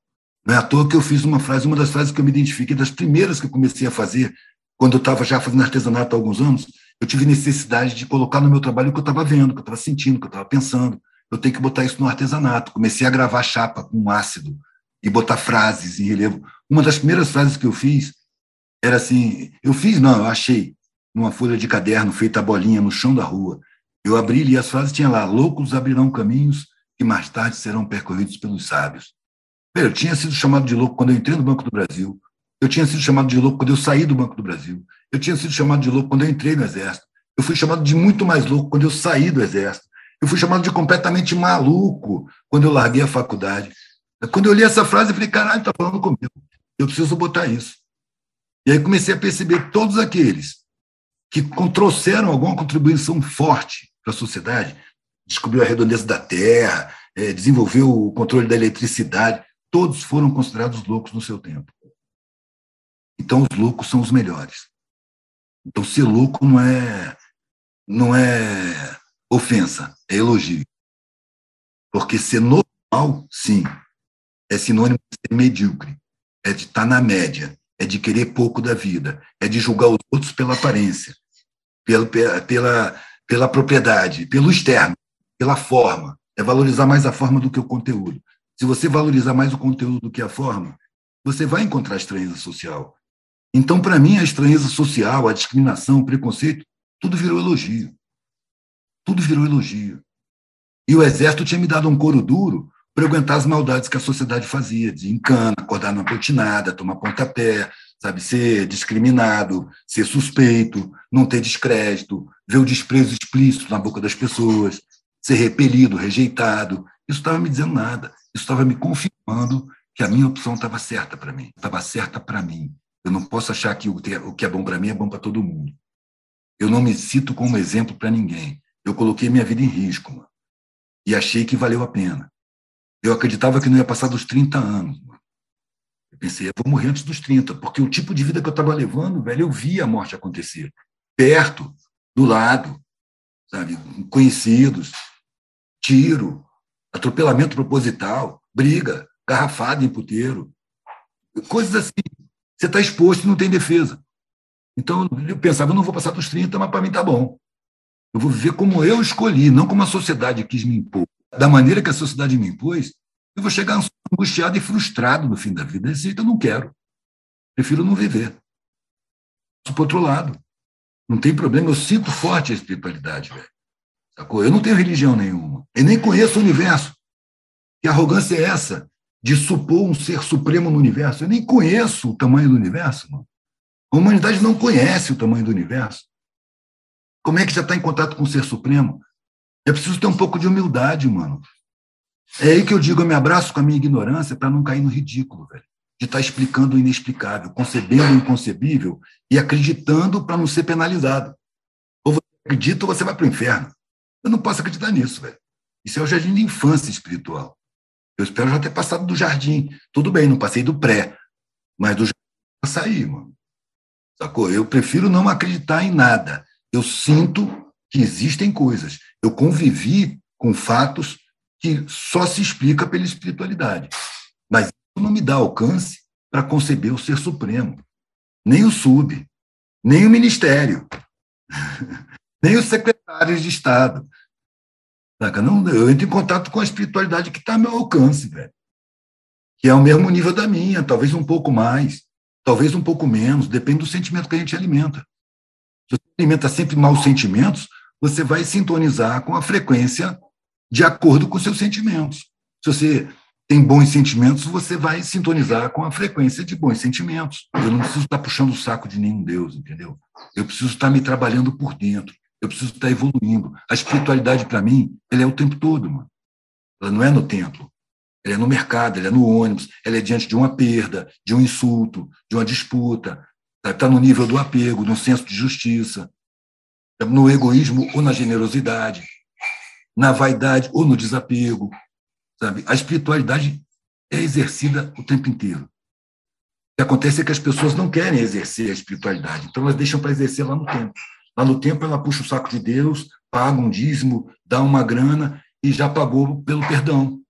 Não é à toa que eu fiz uma frase, uma das frases que eu me identifiquei, das primeiras que eu comecei a fazer, quando eu estava já fazendo artesanato há alguns anos, eu tive necessidade de colocar no meu trabalho o que eu estava vendo, o que eu estava sentindo, o que eu estava pensando. Eu tenho que botar isso no artesanato. Comecei a gravar chapa com ácido e botar frases em relevo. Uma das primeiras frases que eu fiz era assim: eu fiz, não, eu achei, numa folha de caderno feita a bolinha no chão da rua. Eu abri e as frases, tinha lá: loucos abrirão caminhos que mais tarde serão percorridos pelos sábios. Eu tinha sido chamado de louco quando eu entrei no Banco do Brasil. Eu tinha sido chamado de louco quando eu saí do Banco do Brasil. Eu tinha sido chamado de louco quando eu entrei no Exército. Eu fui chamado de muito mais louco quando eu saí do Exército. Eu fui chamado de completamente maluco quando eu larguei a faculdade. Quando eu li essa frase, eu falei, caralho, está falando comigo. Eu preciso botar isso. E aí comecei a perceber todos aqueles que trouxeram alguma contribuição forte para a sociedade, descobriu a redondeza da Terra, é, desenvolveu o controle da eletricidade, todos foram considerados loucos no seu tempo. Então, os loucos são os melhores. Então, ser louco não é, não é ofensa, é elogio. Porque ser normal, sim, é sinônimo de ser medíocre, é de estar na média, é de querer pouco da vida, é de julgar os outros pela aparência, pela, pela, pela propriedade, pelo externo, pela forma. É valorizar mais a forma do que o conteúdo. Se você valorizar mais o conteúdo do que a forma, você vai encontrar estranheza social. Então, para mim, a estranheza social, a discriminação, o preconceito, tudo virou elogio. Tudo virou elogio. E o exército tinha me dado um couro duro para aguentar as maldades que a sociedade fazia, de encana, acordar na potinada, tomar pontapé, sabe, ser discriminado, ser suspeito, não ter descrédito, ver o desprezo explícito na boca das pessoas, ser repelido, rejeitado. Isso estava me dizendo nada. Isso estava me confirmando que a minha opção estava certa para mim, estava certa para mim. Eu não posso achar que o que é bom para mim é bom para todo mundo. Eu não me cito como exemplo para ninguém. Eu coloquei minha vida em risco, mano, e achei que valeu a pena. Eu acreditava que não ia passar dos 30 anos. Mano. Eu pensei, eu vou morrer antes dos 30, porque o tipo de vida que eu estava levando, velho, eu via a morte acontecer. Perto, do lado, sabe? Conhecidos, tiro, atropelamento proposital, briga, garrafada em puteiro, coisas assim. Você está exposto e não tem defesa. Então, eu pensava, eu não vou passar dos 30, mas para mim tá bom. Eu vou viver como eu escolhi, não como a sociedade quis me impor da maneira que a sociedade me impôs, eu vou chegar angustiado e frustrado no fim da vida. Desse jeito eu não quero. Prefiro não viver. Por outro lado, não tem problema, eu sinto forte a espiritualidade, velho. Sacou? Eu não tenho religião nenhuma. Eu nem conheço o universo. Que arrogância é essa de supor um ser supremo no universo? Eu nem conheço o tamanho do universo, mano. A humanidade não conhece o tamanho do universo. Como é que já está em contato com o ser supremo? É preciso ter um pouco de humildade, mano. É aí que eu digo, eu me abraço com a minha ignorância para não cair no ridículo, velho. De estar tá explicando o inexplicável, concebendo o inconcebível e acreditando para não ser penalizado. Ou você acredita ou você vai para o inferno. Eu não posso acreditar nisso, velho. Isso é o jardim de infância espiritual. Eu espero já ter passado do jardim. Tudo bem, não passei do pré, mas do jardim eu saí, mano. Sacou? Eu prefiro não acreditar em nada. Eu sinto que existem coisas. Eu convivi com fatos que só se explica pela espiritualidade. Mas isso não me dá alcance para conceber o ser supremo. Nem o sub, nem o ministério, nem os secretários de Estado. Não, eu entro em contato com a espiritualidade que está ao meu alcance, velho. Que é ao mesmo nível da minha, talvez um pouco mais, talvez um pouco menos, depende do sentimento que a gente alimenta. Se você alimenta sempre maus sentimentos, você vai sintonizar com a frequência de acordo com seus sentimentos. Se você tem bons sentimentos, você vai sintonizar com a frequência de bons sentimentos. Eu não preciso estar puxando o saco de nenhum Deus, entendeu? Eu preciso estar me trabalhando por dentro. Eu preciso estar evoluindo. A espiritualidade, para mim, ela é o tempo todo, mano. Ela não é no templo. Ela é no mercado, ela é no ônibus, ela é diante de uma perda, de um insulto, de uma disputa. Está no nível do apego, no senso de justiça no egoísmo ou na generosidade, na vaidade ou no desapego, sabe? A espiritualidade é exercida o tempo inteiro. O que acontece é que as pessoas não querem exercer a espiritualidade, então elas deixam para exercer lá no tempo. No tempo ela puxa o saco de Deus, paga um dízimo, dá uma grana e já pagou pelo perdão.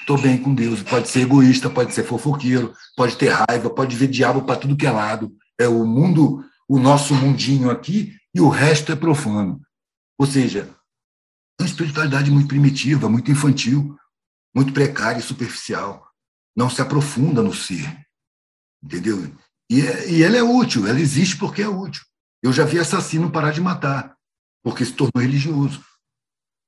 Estou bem com Deus. Pode ser egoísta, pode ser fofoqueiro, pode ter raiva, pode ver diabo para tudo que é lado. É o mundo, o nosso mundinho aqui e o resto é profano. Ou seja, uma espiritualidade muito primitiva, muito infantil, muito precária e superficial. não se aprofunda no ser. Entendeu? E, é, e ela é útil, ela existe porque é útil. Eu já vi assassino parar de matar, porque se tornou religioso.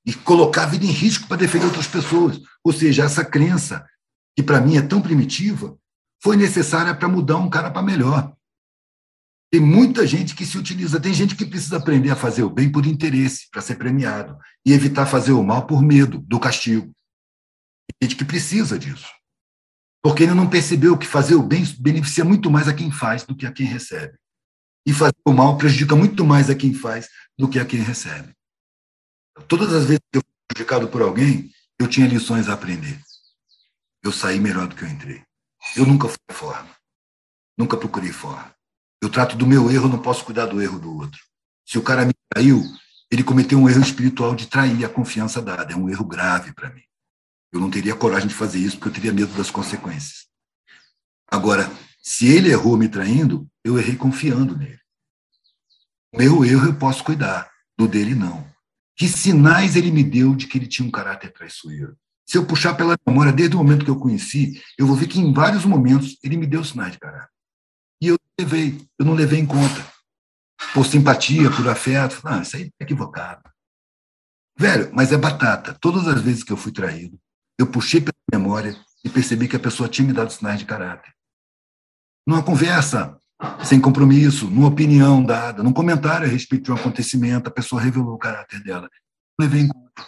E colocar a vida em risco para defender outras pessoas. Ou seja, essa crença, que para mim é tão primitiva, foi necessária para mudar um cara para melhor. Tem muita gente que se utiliza, tem gente que precisa aprender a fazer o bem por interesse, para ser premiado, e evitar fazer o mal por medo do castigo. Tem gente que precisa disso. Porque ele não percebeu que fazer o bem beneficia muito mais a quem faz do que a quem recebe. E fazer o mal prejudica muito mais a quem faz do que a quem recebe. Todas as vezes que eu fui prejudicado por alguém, eu tinha lições a aprender. Eu saí melhor do que eu entrei. Eu nunca fui forma. Nunca procurei forma. Eu trato do meu erro, não posso cuidar do erro do outro. Se o cara me traiu, ele cometeu um erro espiritual de trair a confiança dada. É um erro grave para mim. Eu não teria coragem de fazer isso porque eu teria medo das consequências. Agora, se ele errou me traindo, eu errei confiando nele. Meu erro eu posso cuidar, do dele não. Que sinais ele me deu de que ele tinha um caráter traiçoeiro? Se eu puxar pela memória desde o momento que eu conheci, eu vou ver que em vários momentos ele me deu sinais de caráter. E eu levei, eu não levei em conta. Por simpatia, por afeto. Não, isso aí é equivocado. Velho, mas é batata. Todas as vezes que eu fui traído, eu puxei pela memória e percebi que a pessoa tinha me dado sinais de caráter. Numa conversa sem compromisso, numa opinião dada, num comentário a respeito de um acontecimento, a pessoa revelou o caráter dela. Levei em conta.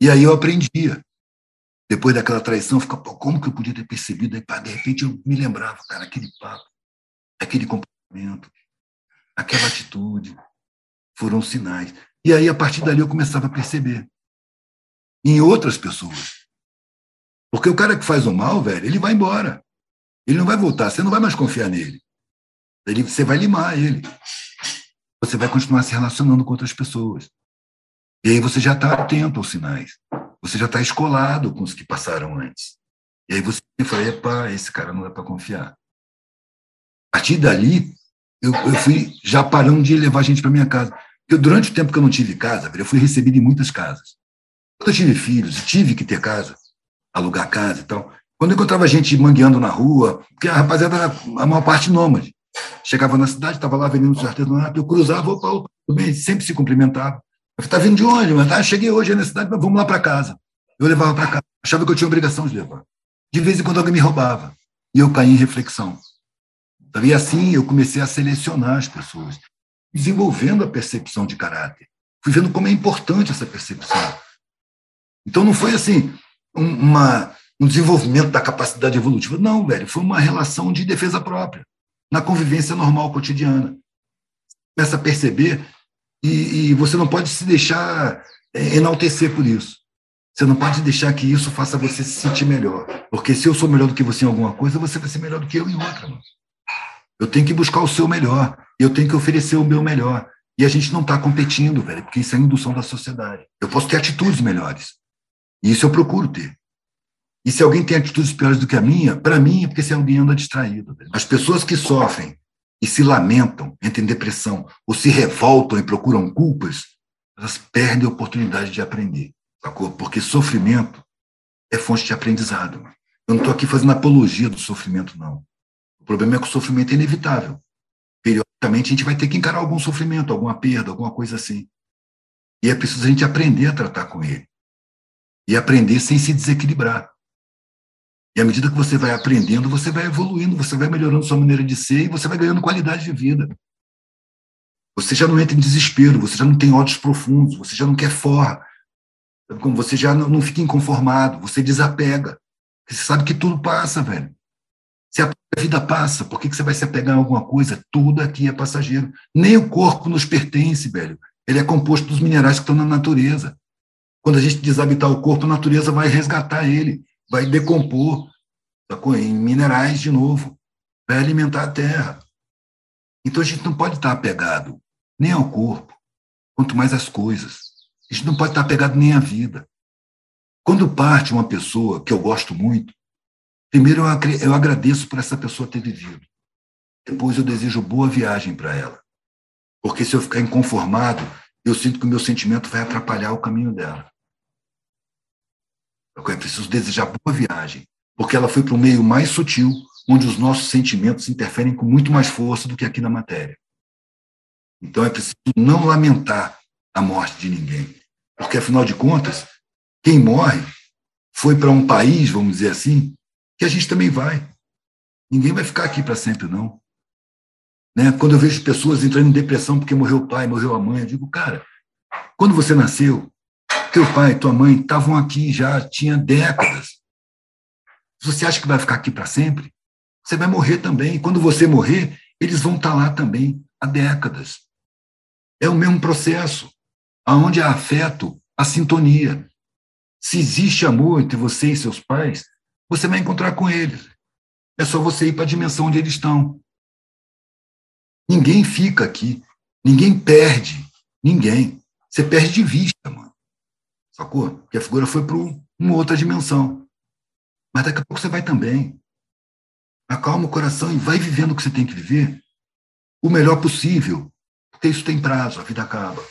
E aí eu aprendia. Depois daquela traição, fica, como que eu podia ter percebido? Aí, de repente eu me lembrava, cara, aquele papo, aquele comportamento, aquela atitude, foram sinais. E aí, a partir dali, eu começava a perceber em outras pessoas. Porque o cara que faz o mal, velho, ele vai embora. Ele não vai voltar, você não vai mais confiar nele. Ele, você vai limar ele. Você vai continuar se relacionando com outras pessoas. E aí você já está atento aos sinais. Você já está escolado com os que passaram antes. E aí você fala, epa, esse cara não dá para confiar. A partir dali, eu, eu fui já parando de levar gente para minha casa. Porque durante o tempo que eu não tive casa, eu fui recebido em muitas casas. Quando eu tive filhos, tive que ter casa, alugar casa e tal. Quando eu encontrava gente mangueando na rua, porque a rapaziada era a maior parte nômade. Chegava na cidade, estava lá vendendo seu artesanato, eu cruzava, opa, opa, bem, sempre se cumprimentava. Eu falei, tá vindo de onde? Mas, ah, cheguei hoje na cidade, mas vamos lá para casa. Eu levava para casa, achava que eu tinha obrigação de levar. De vez em quando alguém me roubava, e eu caí em reflexão. E assim eu comecei a selecionar as pessoas, desenvolvendo a percepção de caráter. Fui vendo como é importante essa percepção. Então não foi assim uma, um desenvolvimento da capacidade evolutiva. Não, velho, foi uma relação de defesa própria, na convivência normal cotidiana. Começa a perceber e, e você não pode se deixar é, enaltecer por isso. Você não pode deixar que isso faça você se sentir melhor. Porque se eu sou melhor do que você em alguma coisa, você vai ser melhor do que eu em outra. Mano. Eu tenho que buscar o seu melhor. Eu tenho que oferecer o meu melhor. E a gente não está competindo, velho, porque isso é indução da sociedade. Eu posso ter atitudes melhores. E isso eu procuro ter. E se alguém tem atitudes piores do que a minha, para mim é porque esse alguém anda distraído. As pessoas que sofrem e se lamentam, entram em depressão, ou se revoltam e procuram culpas, elas perdem a oportunidade de aprender. Porque sofrimento é fonte de aprendizado. Eu não estou aqui fazendo apologia do sofrimento, não. O problema é que o sofrimento é inevitável. Periodicamente a gente vai ter que encarar algum sofrimento, alguma perda, alguma coisa assim. E é preciso a gente aprender a tratar com ele. E aprender sem se desequilibrar. E à medida que você vai aprendendo, você vai evoluindo, você vai melhorando sua maneira de ser e você vai ganhando qualidade de vida. Você já não entra em desespero, você já não tem ódios profundos, você já não quer forra. Como você já não, fica inconformado, você desapega. Você sabe que tudo passa, velho. Se a vida passa, por que, que você vai se apegar a alguma coisa? Tudo aqui é passageiro. Nem o corpo nos pertence, velho. Ele é composto dos minerais que estão na natureza. Quando a gente desabitar o corpo, a natureza vai resgatar ele vai decompor em minerais de novo, vai alimentar a terra. Então a gente não pode estar apegado nem ao corpo, quanto mais às coisas. A gente não pode estar apegado nem à vida. Quando parte uma pessoa que eu gosto muito, primeiro eu agradeço por essa pessoa ter vivido. Depois eu desejo boa viagem para ela. Porque se eu ficar inconformado, eu sinto que o meu sentimento vai atrapalhar o caminho dela. É preciso desejar boa viagem. porque ela foi para o meio mais sutil, onde os nossos sentimentos interferem com muito mais força do que aqui na matéria. Então é preciso não lamentar a morte de ninguém, porque afinal de contas, quem morre foi para um país, vamos dizer assim, que a gente também vai. Ninguém vai ficar aqui para sempre, não. Né? Quando eu vejo pessoas entrando em depressão porque morreu o pai, morreu a mãe, eu digo, cara, quando você nasceu, teu pai, tua mãe estavam aqui já tinha décadas. Você acha que vai ficar aqui para sempre? Você vai morrer também. Quando você morrer, eles vão estar tá lá também há décadas. É o mesmo processo. Aonde há afeto, há sintonia. Se existe amor entre você e seus pais, você vai encontrar com eles. É só você ir para a dimensão onde eles estão. Ninguém fica aqui. Ninguém perde. Ninguém. Você perde de vista, mano. Sacou? Porque a figura foi para uma outra dimensão. Mas daqui a pouco você vai também. Acalma o coração e vai vivendo o que você tem que viver o melhor possível. Porque isso tem prazo, a vida acaba.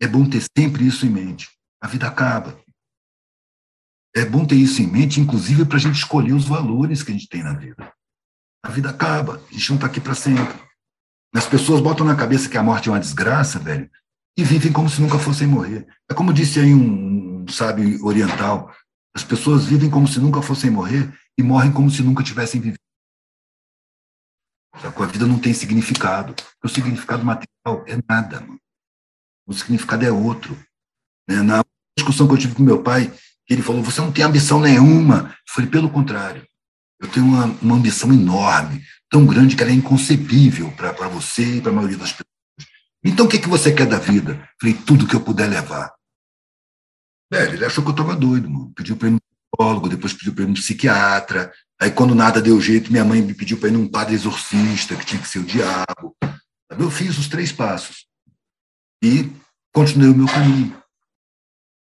É bom ter sempre isso em mente. A vida acaba. É bom ter isso em mente, inclusive, para a gente escolher os valores que a gente tem na vida. A vida acaba. A gente não está aqui para sempre. As pessoas botam na cabeça que a morte é uma desgraça, velho, e vivem como se nunca fossem morrer. É como disse aí um, sábio oriental: as pessoas vivem como se nunca fossem morrer e morrem como se nunca tivessem vivido. A vida não tem significado. O significado material é nada, mano. O significado é outro. Né? Na discussão que eu tive com meu pai, ele falou: Você não tem ambição nenhuma. Eu falei: Pelo contrário. Eu tenho uma, uma ambição enorme, tão grande que ela é inconcebível para você e para a maioria das pessoas. Então, o que, que você quer da vida? Falei: Tudo que eu puder levar. Velho, ele achou que eu estava doido, mano. Pediu para ir no psicólogo, depois pediu para ir no psiquiatra. Aí, quando nada deu jeito, minha mãe me pediu para ir num padre exorcista, que tinha que ser o diabo. Eu fiz os três passos e continuei o meu caminho.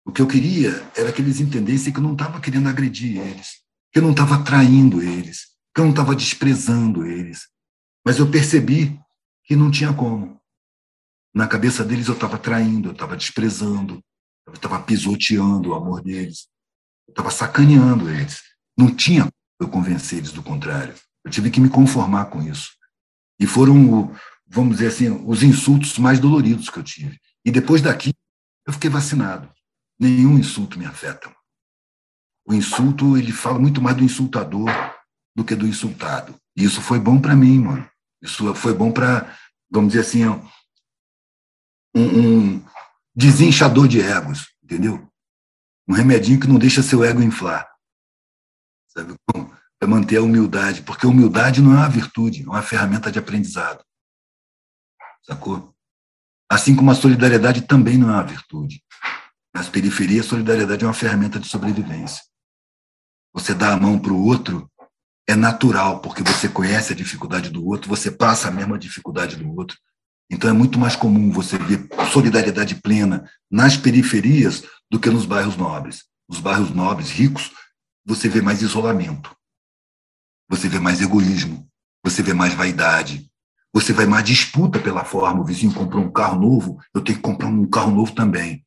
O que eu queria era que eles entendessem que eu não estava querendo agredir eles, que eu não estava traindo eles, que eu não estava desprezando eles. Mas eu percebi que não tinha como. Na cabeça deles eu estava traindo, eu estava desprezando, eu estava pisoteando o amor deles, eu estava sacaneando eles. Não tinha eu convencer eles do contrário. Eu tive que me conformar com isso. E foram, vamos dizer assim, os insultos mais doloridos que eu tive. E depois daqui, eu fiquei vacinado. Nenhum insulto me afeta. O insulto, ele fala muito mais do insultador do que do insultado. E isso foi bom para mim, mano. Isso foi bom para, vamos dizer assim, um, um desinchador de egos, entendeu? Um remedinho que não deixa seu ego inflar. Sabe? É manter a humildade, porque a humildade não é uma virtude, é uma ferramenta de aprendizado. Sacou? Assim como a solidariedade também não é uma virtude. Nas periferias, a solidariedade é uma ferramenta de sobrevivência. Você dá a mão para o outro é natural, porque você conhece a dificuldade do outro, você passa a mesma dificuldade do outro. Então é muito mais comum você ver solidariedade plena nas periferias do que nos bairros nobres. Nos bairros nobres, ricos, você vê mais isolamento, você vê mais egoísmo, você vê mais vaidade, você vê mais disputa pela forma. O vizinho comprou um carro novo, eu tenho que comprar um carro novo também.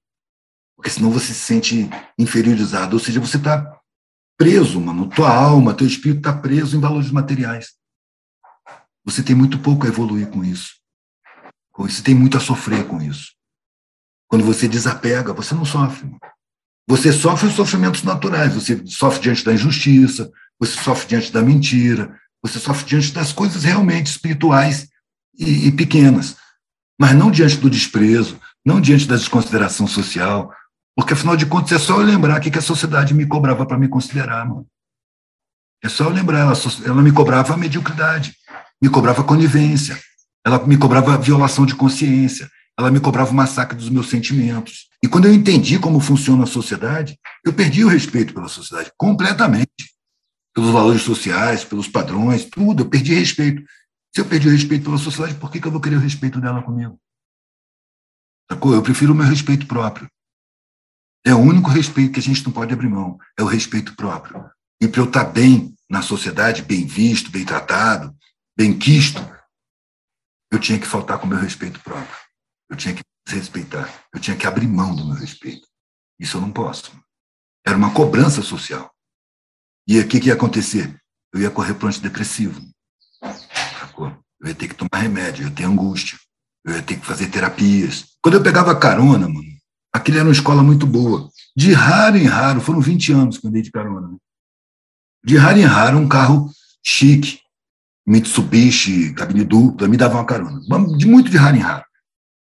Porque senão você se sente inferiorizado. Ou seja, você está preso, mano. Tua alma, teu espírito está preso em valores materiais. Você tem muito pouco a evoluir com isso. Você tem muito a sofrer com isso. Quando você desapega, você não sofre. Você sofre os sofrimentos naturais, você sofre diante da injustiça, você sofre diante da mentira, você sofre diante das coisas realmente espirituais e, e pequenas, mas não diante do desprezo, não diante da desconsideração social, porque afinal de contas é só eu lembrar que a sociedade me cobrava para me considerar, mano. É só eu lembrar, ela, ela me cobrava a mediocridade, me cobrava conivência, ela me cobrava violação de consciência, ela me cobrava o massacre dos meus sentimentos. E quando eu entendi como funciona a sociedade, eu perdi o respeito pela sociedade, completamente. Pelos valores sociais, pelos padrões, tudo. Eu perdi respeito. Se eu perdi o respeito pela sociedade, por que, que eu vou querer o respeito dela comigo? Eu prefiro o meu respeito próprio. É o único respeito que a gente não pode abrir mão, é o respeito próprio. E para eu estar bem na sociedade, bem visto, bem tratado, bem quisto, eu tinha que faltar com o meu respeito próprio. Eu tinha que respeitar. Eu tinha que abrir mão do meu respeito. Isso eu não posso. Era uma cobrança social. E o que, que ia acontecer? Eu ia correr para o antidepressivo. Eu ia ter que tomar remédio, eu ia ter angústia, eu ia ter que fazer terapias. Quando eu pegava carona, mano, aquilo era uma escola muito boa. De raro em raro, foram 20 anos que eu andei de carona. Né? De raro em raro, um carro chique, Mitsubishi, cabine dupla, me dava uma carona. De muito de raro em raro.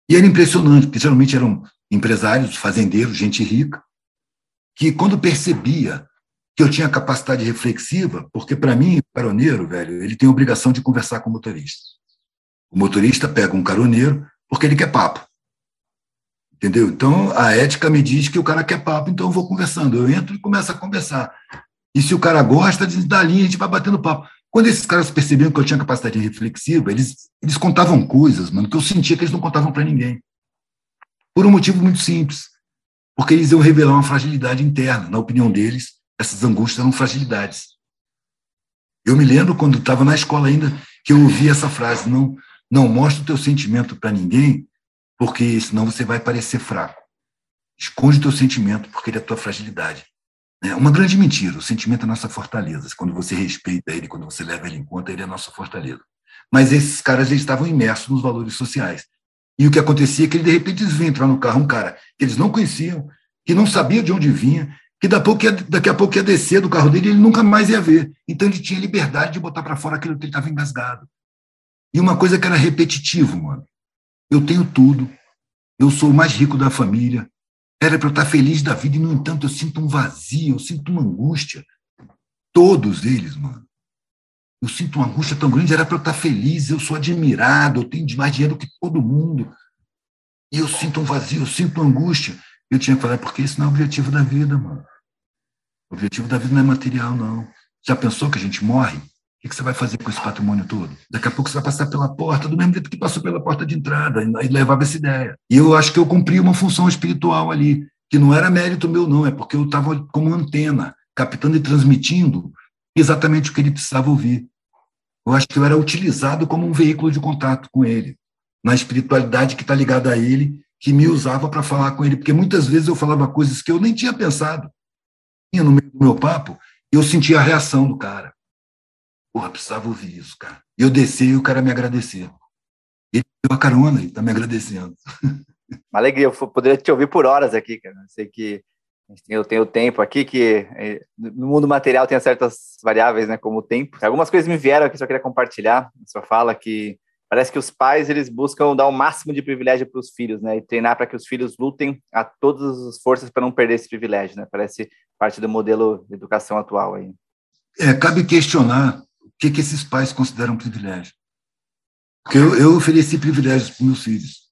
E era impressionante, porque geralmente eram empresários, fazendeiros, gente rica, que quando percebia que eu tinha capacidade reflexiva, porque para mim, o caroneiro, velho, ele tem a obrigação de conversar com o motorista. O motorista pega um caroneiro porque ele quer papo. Entendeu? Então, a ética me diz que o cara quer papo, então eu vou conversando. Eu entro e começo a conversar. E se o cara gosta, da linha, a gente vai batendo papo. Quando esses caras percebiam que eu tinha capacidade reflexiva, eles, eles contavam coisas, mano, que eu sentia que eles não contavam para ninguém. Por um motivo muito simples. Porque eles iam revelar uma fragilidade interna. Na opinião deles, essas angústias eram fragilidades. Eu me lembro quando estava na escola ainda que eu ouvi essa frase: não, não mostre o teu sentimento para ninguém, porque senão você vai parecer fraco. Esconde o teu sentimento, porque ele é a tua fragilidade. É uma grande mentira. O sentimento é nossa fortaleza. Quando você respeita ele, quando você leva ele em conta, ele é nossa fortaleza. Mas esses caras eles estavam imersos nos valores sociais. E o que acontecia é que, de repente, eles vinham entrar no carro um cara que eles não conheciam, que não sabia de onde vinha, que daqui a pouco ia, daqui a pouco ia descer do carro dele e ele nunca mais ia ver. Então ele tinha liberdade de botar para fora aquilo que ele estava engasgado. E uma coisa que era repetitivo, mano. Eu tenho tudo, eu sou o mais rico da família, era para eu estar feliz da vida e, no entanto, eu sinto um vazio, eu sinto uma angústia. Todos eles, mano. Eu sinto uma angústia tão grande, era para eu estar feliz, eu sou admirado, eu tenho mais dinheiro que todo mundo. E eu sinto um vazio, eu sinto uma angústia. Eu tinha que falar, porque esse não é o objetivo da vida, mano. O objetivo da vida não é material, não. Já pensou que a gente morre? Que você vai fazer com esse patrimônio todo? Daqui a pouco você vai passar pela porta, do mesmo jeito que passou pela porta de entrada, e levava essa ideia. E eu acho que eu cumpri uma função espiritual ali, que não era mérito meu, não, é porque eu estava como antena, captando e transmitindo exatamente o que ele precisava ouvir. Eu acho que eu era utilizado como um veículo de contato com ele, na espiritualidade que está ligada a ele que me usava para falar com ele, porque muitas vezes eu falava coisas que eu nem tinha pensado. E no meio do meu papo, eu sentia a reação do cara. Porra, precisava ouvir isso, cara. Eu desci e o cara me agradeceu. Ele deu a carona e está me agradecendo. Uma alegria, eu poderia te ouvir por horas aqui, cara. Eu sei que eu tenho tempo aqui, que eh, no mundo material tem certas variáveis, né, como o tempo. Algumas coisas me vieram aqui, só queria compartilhar. Só fala que parece que os pais eles buscam dar o máximo de privilégio para os filhos, né? E treinar para que os filhos lutem a todas as forças para não perder esse privilégio, né? Parece parte do modelo de educação atual aí. É, cabe questionar o que, que esses pais consideram privilégio. Porque eu, eu ofereci privilégios para meus filhos,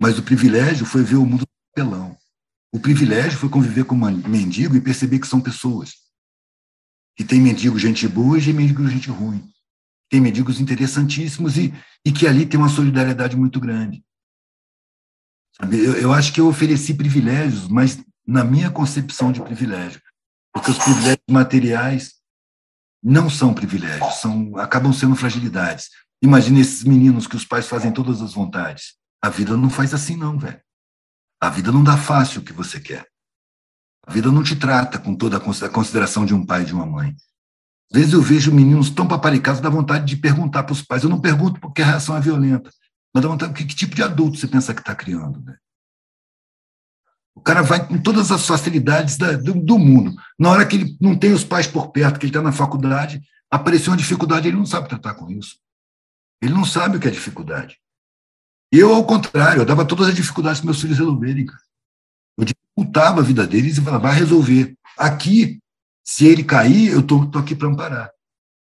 mas o privilégio foi ver o mundo pelão. O privilégio foi conviver com um mendigo e perceber que são pessoas. Que tem mendigo gente boa e mendigo gente ruim tem mendigos interessantíssimos e, e que ali tem uma solidariedade muito grande. Eu, eu acho que eu ofereci privilégios, mas na minha concepção de privilégio, porque os privilégios materiais não são privilégios, são acabam sendo fragilidades. Imagina esses meninos que os pais fazem todas as vontades. A vida não faz assim não, velho. A vida não dá fácil o que você quer. A vida não te trata com toda a consideração de um pai e de uma mãe. Às vezes eu vejo meninos tão paparicados, dá vontade de perguntar para os pais. Eu não pergunto porque a reação é violenta, mas dá vontade, que, que tipo de adulto você pensa que está criando? Né? O cara vai com todas as facilidades da, do, do, mundo. Na hora que ele não tem os pais por perto, que ele está na faculdade, apareceu uma dificuldade, ele não sabe tratar com isso. Ele não sabe o que é dificuldade. Eu, ao contrário, eu dava todas as dificuldades para meus filhos resolverem. Eu dificultava a vida deles e falava, vai resolver. Aqui, se ele cair, eu estou aqui para amparar.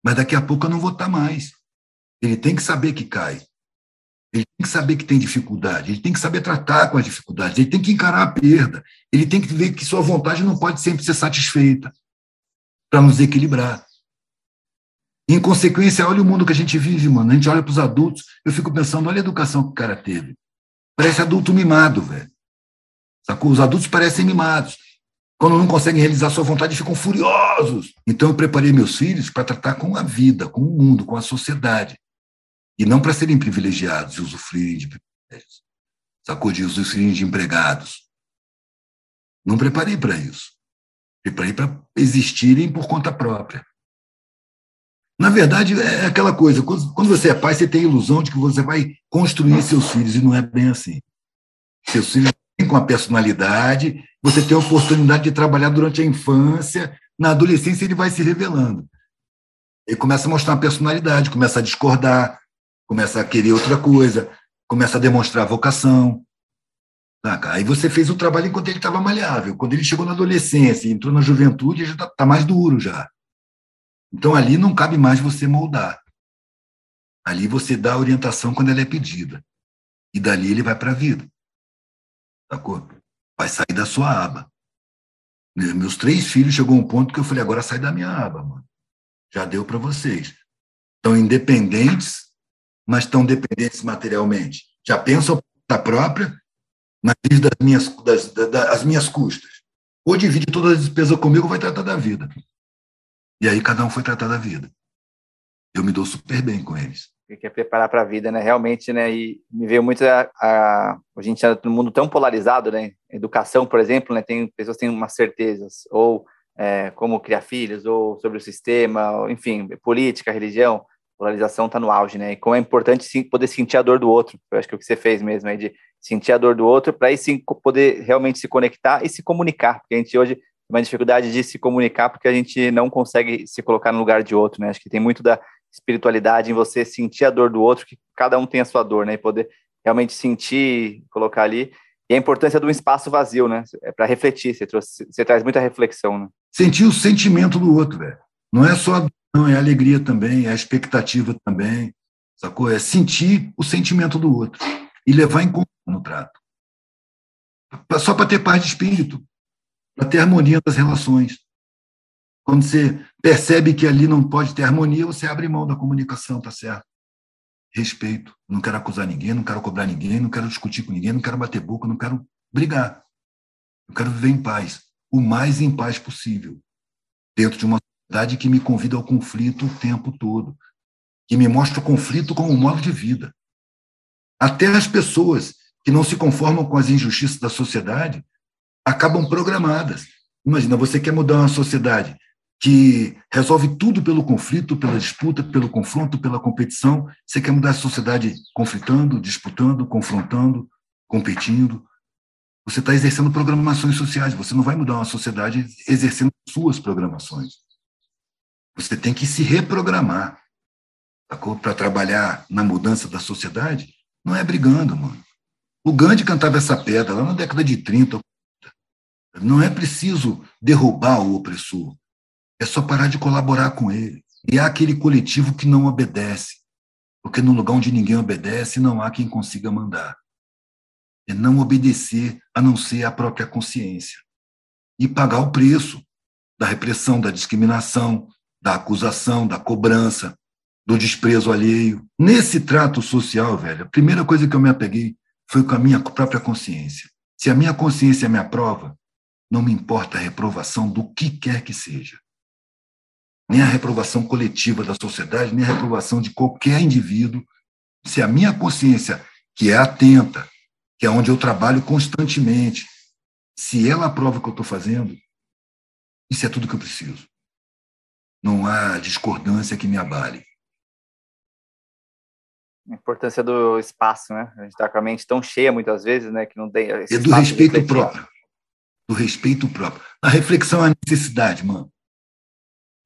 Mas daqui a pouco eu não vou estar tá mais. Ele tem que saber que cai. Ele tem que saber que tem dificuldade. Ele tem que saber tratar com as dificuldades. Ele tem que encarar a perda. Ele tem que ver que sua vontade não pode sempre ser satisfeita para nos equilibrar. Em consequência, olha o mundo que a gente vive, mano. A gente olha para os adultos, eu fico pensando, olha a educação que o cara teve. Parece adulto mimado, velho. Sacou? Os adultos parecem mimados. Quando não conseguem realizar sua vontade, ficam furiosos. Então, eu preparei meus filhos para tratar com a vida, com o mundo, com a sociedade. E não para serem privilegiados e usufruírem de privilégios. Sacou? De usufruírem de empregados. Não preparei para isso. e para ir para existirem por conta própria. Na verdade, é aquela coisa, quando você é pai, você tem a ilusão de que você vai construir seus filhos, e não é bem assim. Seus filhos têm com a personalidade, você tem a oportunidade de trabalhar durante a infância, na adolescência ele vai se revelando. Ele começa a mostrar uma personalidade, começa a discordar, começa a querer outra coisa, começa a demonstrar vocação. Aí você fez o trabalho enquanto ele estava maleável. Quando ele chegou na adolescência, entrou na juventude, já está tá mais duro já. Então ali não cabe mais você moldar. Ali você dá a orientação quando ela é pedida. E dali ele vai para a vida. Sacou? Vai sair da sua aba. Meus três filhos chegou um ponto que eu falei, agora sai da minha aba, mano. Já deu para vocês. Estão independentes, mas estão dependentes materialmente. Já pensam a própria, mas vive das minhas, das, das, minhas custas. Ou divide todas as despesas comigo, vai tratar da vida. E aí cada um foi tratar da vida. Eu me dou super bem com eles. Que é preparar para a vida, né? Realmente, né? E me veio muito a, a a gente está no mundo tão polarizado, né? Educação, por exemplo, né? Tem pessoas têm umas certezas ou é, como criar filhos ou sobre o sistema, ou, enfim, política, religião polarização está no auge, né? E como é importante sim, poder sentir a dor do outro. Eu acho que é o que você fez mesmo aí de sentir a dor do outro para aí sim poder realmente se conectar e se comunicar, porque a gente hoje tem uma dificuldade de se comunicar porque a gente não consegue se colocar no lugar de outro, né? Acho que tem muito da espiritualidade em você sentir a dor do outro, que cada um tem a sua dor, né? E poder realmente sentir, colocar ali. E a importância do espaço vazio, né? É para refletir, você, trouxe, você traz muita reflexão, né? Sentir o sentimento do outro, velho. Não é só não, é alegria também, é expectativa também, sacou? É sentir o sentimento do outro e levar em conta no trato. Só para ter paz de espírito, para ter harmonia das relações. Quando você percebe que ali não pode ter harmonia, você abre mão da comunicação, tá certo? Respeito. Não quero acusar ninguém, não quero cobrar ninguém, não quero discutir com ninguém, não quero bater boca, não quero brigar. Eu quero viver em paz, o mais em paz possível, dentro de uma sociedade que me convida ao conflito o tempo todo, que me mostra o conflito como um modo de vida. Até as pessoas que não se conformam com as injustiças da sociedade acabam programadas. Imagina, você quer mudar uma sociedade que resolve tudo pelo conflito, pela disputa, pelo confronto, pela competição. Você quer mudar a sociedade conflitando, disputando, confrontando, competindo. Você está exercendo programações sociais. Você não vai mudar uma sociedade exercendo suas programações. Você tem que se reprogramar para trabalhar na mudança da sociedade. Não é brigando, mano. O Gandhi cantava essa pedra lá na década de 30. Não é preciso derrubar o opressor. É só parar de colaborar com ele. E há aquele coletivo que não obedece. Porque no lugar onde ninguém obedece, não há quem consiga mandar. É não obedecer a não ser a própria consciência. E pagar o preço da repressão, da discriminação, da acusação, da cobrança, do desprezo alheio. Nesse trato social, velho, a primeira coisa que eu me apeguei foi com a minha própria consciência. Se a minha consciência me aprova, não me importa a reprovação do que quer que seja. Nem a reprovação coletiva da sociedade, nem a reprovação de qualquer indivíduo. Se a minha consciência, que é atenta, que é onde eu trabalho constantemente, se ela aprova o que eu estou fazendo, isso é tudo que eu preciso não há discordância que me abale. A importância do espaço, né? A gente está com a mente tão cheia muitas vezes, né? Que não tem. É do respeito próprio. Do respeito próprio. A reflexão é a necessidade, mano.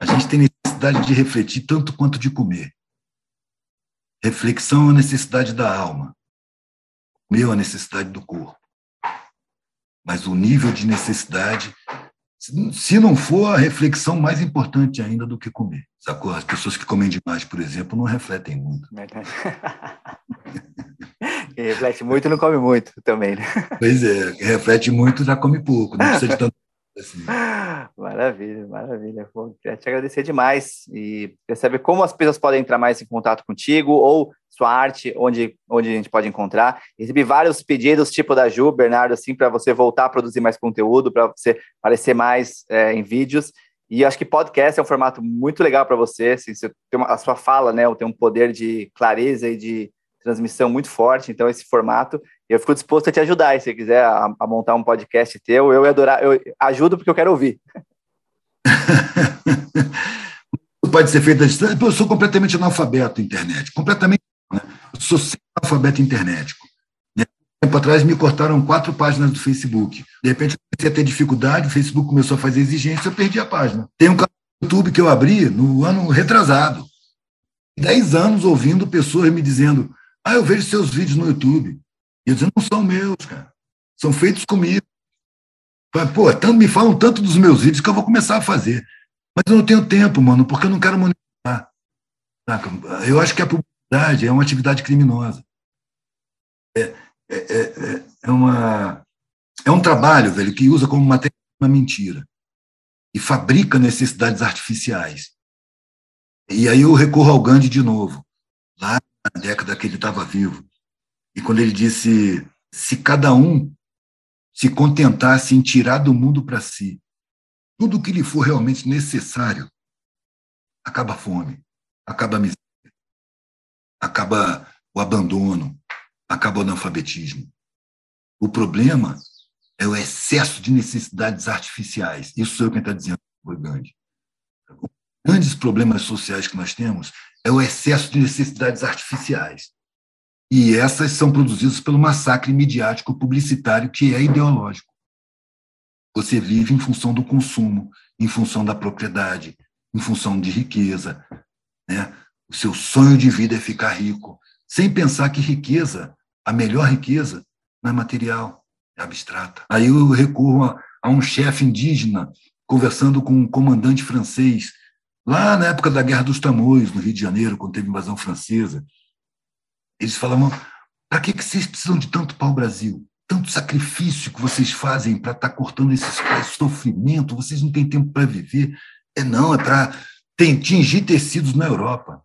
A gente tem necessidade de refletir tanto quanto de comer. Reflexão é a necessidade da alma. Meu, a necessidade do corpo. Mas o nível de necessidade se não for a reflexão mais importante ainda do que comer. Sacou? As pessoas que comem demais, por exemplo, não refletem muito. Quem reflete muito não come muito também, né? Pois é, quem reflete muito já come pouco, não precisa de tanto assim. Maravilha, maravilha. Bom, queria te agradecer demais e queria saber como as pessoas podem entrar mais em contato contigo ou sua arte, onde, onde a gente pode encontrar. Recebi vários pedidos, tipo da Ju, Bernardo, assim, para você voltar a produzir mais conteúdo, para você aparecer mais é, em vídeos. E acho que podcast é um formato muito legal para você. Assim, você tem uma, a sua fala, né? Tem um poder de clareza e de transmissão muito forte. Então, esse formato, eu fico disposto a te ajudar. E se você quiser a, a montar um podcast teu, eu ia adorar. Eu ajudo porque eu quero ouvir. pode ser feito à distância. Eu sou completamente analfabeto internet, completamente. Né? Eu sou analfabeto internet. Né? Tempo atrás me cortaram quatro páginas do Facebook. De repente eu comecei a ter dificuldade, o Facebook começou a fazer exigência, eu perdi a página. Tem um canal no YouTube que eu abri no ano retrasado. Dez anos ouvindo pessoas me dizendo: Ah, eu vejo seus vídeos no YouTube. E eu dizendo, não são meus, cara. São feitos comigo. Pô, tanto, me falam tanto dos meus vídeos que eu vou começar a fazer. Mas eu não tenho tempo, mano, porque eu não quero monetizar. Eu acho que a publicidade é uma atividade criminosa. É, é, é, é, uma, é um trabalho, velho, que usa como matéria uma mentira. E fabrica necessidades artificiais. E aí eu recorro ao Gandhi de novo, lá na década que ele estava vivo. E quando ele disse: se cada um se contentasse em tirar do mundo para si tudo o que lhe for realmente necessário, acaba a fome, acaba a miséria, acaba o abandono, acaba o analfabetismo. O problema é o excesso de necessidades artificiais. Isso é o que está dizendo Gandhi. Os grandes problemas sociais que nós temos é o excesso de necessidades artificiais. E essas são produzidas pelo massacre midiático publicitário que é ideológico. Você vive em função do consumo, em função da propriedade, em função de riqueza. Né? O seu sonho de vida é ficar rico, sem pensar que riqueza, a melhor riqueza, não é material, é abstrata. Aí eu recorro a, a um chefe indígena conversando com um comandante francês, lá na época da Guerra dos Tamoios, no Rio de Janeiro, quando teve invasão francesa. Eles falavam: para que, que vocês precisam de tanto pau-brasil? Tanto sacrifício que vocês fazem para estar tá cortando esses pés, sofrimento, vocês não têm tempo para viver. É não, é para tingir tecidos na Europa.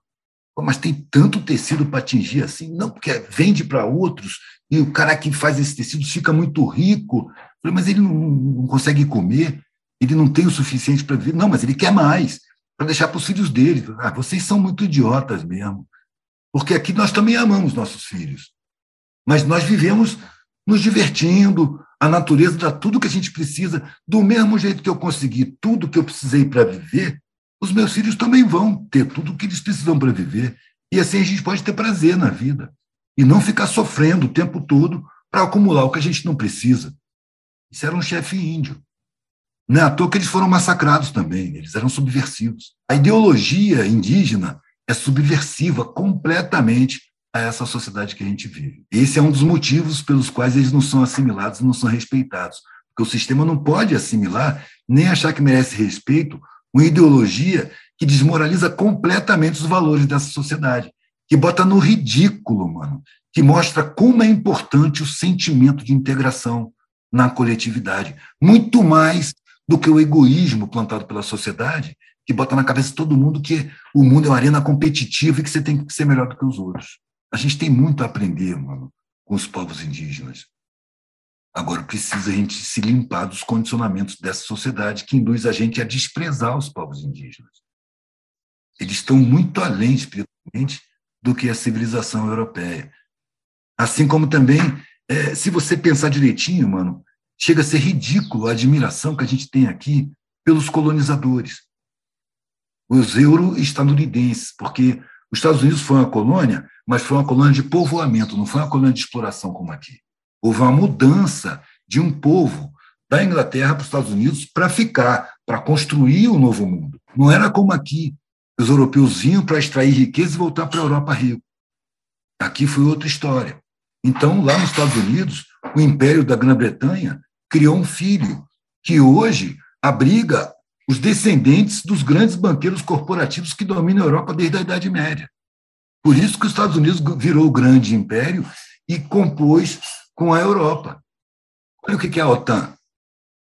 Pô, mas tem tanto tecido para atingir assim? Não, porque vende para outros e o cara que faz esse tecido fica muito rico. Falei, mas ele não, não consegue comer, ele não tem o suficiente para viver. Não, mas ele quer mais, para deixar para os filhos dele. Ah, vocês são muito idiotas mesmo. Porque aqui nós também amamos nossos filhos. Mas nós vivemos nos divertindo, a natureza dá tudo que a gente precisa, do mesmo jeito que eu consegui tudo que eu precisei para viver, os meus filhos também vão ter tudo o que eles precisam para viver. E assim a gente pode ter prazer na vida. E não ficar sofrendo o tempo todo para acumular o que a gente não precisa. Isso era um chefe índio. Não é à toa que eles foram massacrados também, eles eram subversivos. A ideologia indígena é subversiva completamente a essa sociedade que a gente vive. Esse é um dos motivos pelos quais eles não são assimilados, não são respeitados. Porque o sistema não pode assimilar, nem achar que merece respeito, uma ideologia que desmoraliza completamente os valores dessa sociedade, que bota no ridículo, mano, que mostra como é importante o sentimento de integração na coletividade, muito mais do que o egoísmo plantado pela sociedade, que bota na cabeça todo mundo que o mundo é uma arena competitiva e que você tem que ser melhor do que os outros. A gente tem muito a aprender, mano, com os povos indígenas. Agora precisa a gente se limpar dos condicionamentos dessa sociedade que induz a gente a desprezar os povos indígenas. Eles estão muito além espiritualmente do que a civilização europeia. Assim como também, é, se você pensar direitinho, mano, chega a ser ridículo a admiração que a gente tem aqui pelos colonizadores, os euro-estadunidenses, porque os Estados Unidos foi uma colônia, mas foi uma colônia de povoamento, não foi uma colônia de exploração como aqui. Houve uma mudança de um povo da Inglaterra para os Estados Unidos para ficar, para construir o um novo mundo. Não era como aqui, os europeus vinham para extrair riqueza e voltar para a Europa rico. Aqui foi outra história. Então, lá nos Estados Unidos, o Império da Grã-Bretanha criou um filho que hoje abriga os descendentes dos grandes banqueiros corporativos que dominam a Europa desde a Idade Média. Por isso que os Estados Unidos virou o grande império e compôs com a Europa. Olha o que é a OTAN.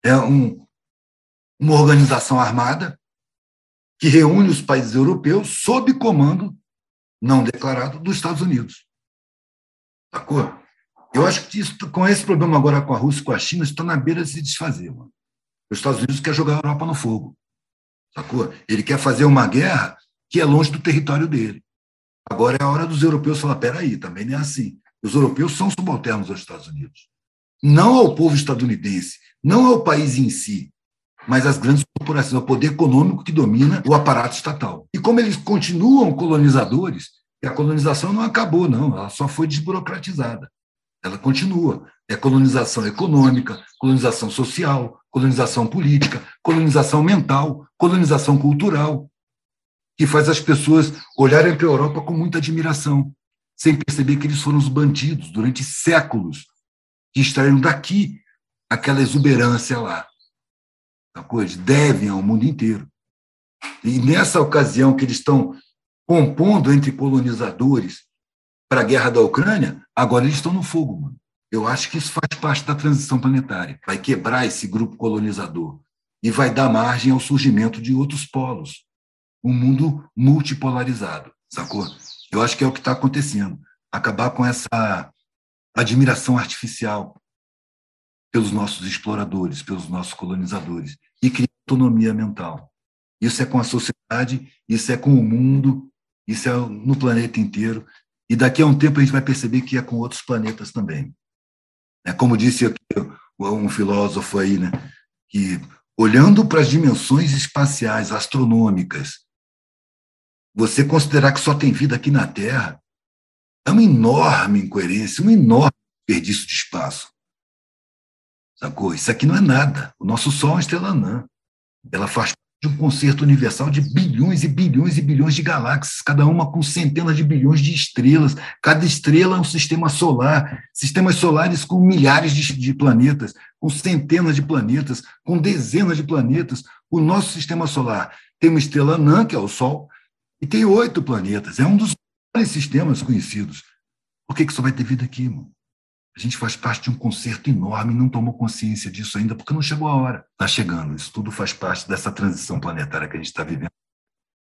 É um, uma organização armada que reúne os países europeus sob comando não declarado dos Estados Unidos. Sacou? Eu acho que isso, com esse problema agora com a Rússia e com a China, está na beira de se desfazer. Mano. Os Estados Unidos quer jogar a Europa no fogo. Sacou? Ele quer fazer uma guerra que é longe do território dele. Agora é a hora dos europeus falar: peraí, também não é assim. Os europeus são subalternos aos Estados Unidos. Não ao povo estadunidense, não ao país em si, mas as grandes corporações, é o poder econômico que domina o aparato estatal. E como eles continuam colonizadores, a colonização não acabou, não, ela só foi desburocratizada. Ela continua. É colonização econômica, colonização social, colonização política, colonização mental, colonização cultural, que faz as pessoas olharem para a Europa com muita admiração, sem perceber que eles foram os bandidos durante séculos que extraíram daqui aquela exuberância lá. Eles devem ao mundo inteiro. E nessa ocasião que eles estão compondo entre colonizadores para a guerra da Ucrânia, agora eles estão no fogo, mano. Eu acho que isso faz parte da transição planetária. Vai quebrar esse grupo colonizador e vai dar margem ao surgimento de outros polos. Um mundo multipolarizado, sacou? Eu acho que é o que está acontecendo. Acabar com essa admiração artificial pelos nossos exploradores, pelos nossos colonizadores, e criar autonomia mental. Isso é com a sociedade, isso é com o mundo, isso é no planeta inteiro. E daqui a um tempo a gente vai perceber que é com outros planetas também. É como disse aqui um filósofo aí, né, que olhando para as dimensões espaciais, astronômicas, você considerar que só tem vida aqui na Terra é uma enorme incoerência, um enorme desperdício de espaço. Sacou? Isso aqui não é nada. O nosso Sol é uma estrela anã. Ela faz de um concerto universal de bilhões e bilhões e bilhões de galáxias, cada uma com centenas de bilhões de estrelas. Cada estrela é um sistema solar. Sistemas solares com milhares de, de planetas, com centenas de planetas, com dezenas de planetas. O nosso sistema solar tem uma estrela anã, que é o Sol, e tem oito planetas. É um dos sistemas conhecidos. Por que, que só vai ter vida aqui, mano? A gente faz parte de um concerto enorme e não tomou consciência disso ainda, porque não chegou a hora. Está chegando. Isso tudo faz parte dessa transição planetária que a gente está vivendo.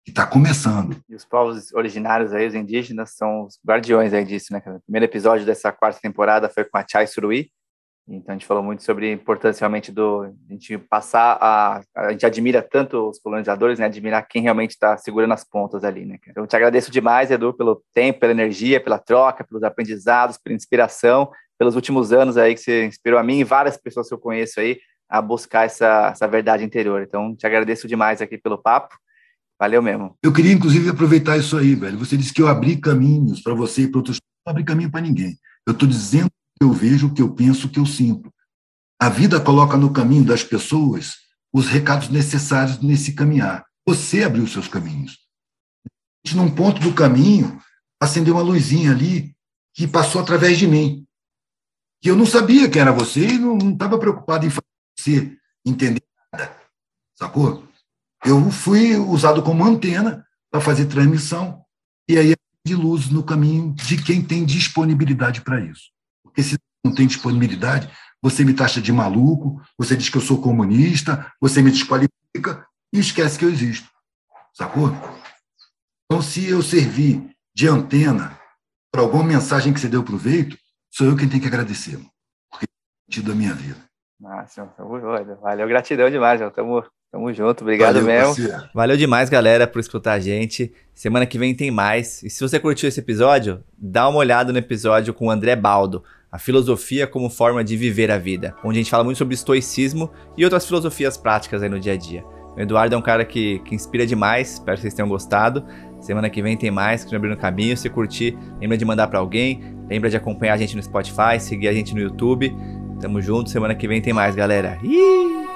E está começando. E os povos originários aí, os indígenas, são os guardiões aí disso, né? O primeiro episódio dessa quarta temporada foi com a Chai Suruí, então a gente falou muito sobre a importância realmente do a gente passar a a gente admira tanto os colonizadores, né? Admirar quem realmente está segurando as pontas ali, né? Então eu te agradeço demais, Edu, pelo tempo, pela energia, pela troca, pelos aprendizados, pela inspiração pelos últimos anos aí que você inspirou a mim e várias pessoas que eu conheço aí a buscar essa, essa verdade interior. Então, te agradeço demais aqui pelo papo. Valeu mesmo. Eu queria, inclusive, aproveitar isso aí, velho. Você disse que eu abri caminhos para você e para outros. Não abri caminho para ninguém. Eu estou dizendo o que eu vejo, o que eu penso, o que eu sinto. A vida coloca no caminho das pessoas os recados necessários nesse caminhar. Você abriu seus caminhos. Num ponto do caminho, acendeu uma luzinha ali que passou através de mim que eu não sabia que era você e não estava preocupado em fazer você entender nada, sacou? Eu fui usado como antena para fazer transmissão e aí de luz no caminho de quem tem disponibilidade para isso. Porque se não tem disponibilidade, você me taxa de maluco, você diz que eu sou comunista, você me desqualifica e esquece que eu existo, sacou? Então, se eu servir de antena para alguma mensagem que você deu proveito, sou eu quem tem que agradecer, porque é tido a minha vida. Nossa, tamo junto. Valeu, gratidão demais, João. Tamo, tamo junto, obrigado Valeu, mesmo. Parceiro. Valeu demais, galera, por escutar a gente. Semana que vem tem mais. E se você curtiu esse episódio, dá uma olhada no episódio com o André Baldo, a filosofia como forma de viver a vida, onde a gente fala muito sobre estoicismo e outras filosofias práticas aí no dia a dia. O Eduardo é um cara que, que inspira demais, espero que vocês tenham gostado. Semana que vem tem mais, que abrir no caminho. Se curtir, lembra de mandar para alguém, lembra de acompanhar a gente no Spotify, seguir a gente no YouTube. Tamo junto, semana que vem tem mais, galera. Ih!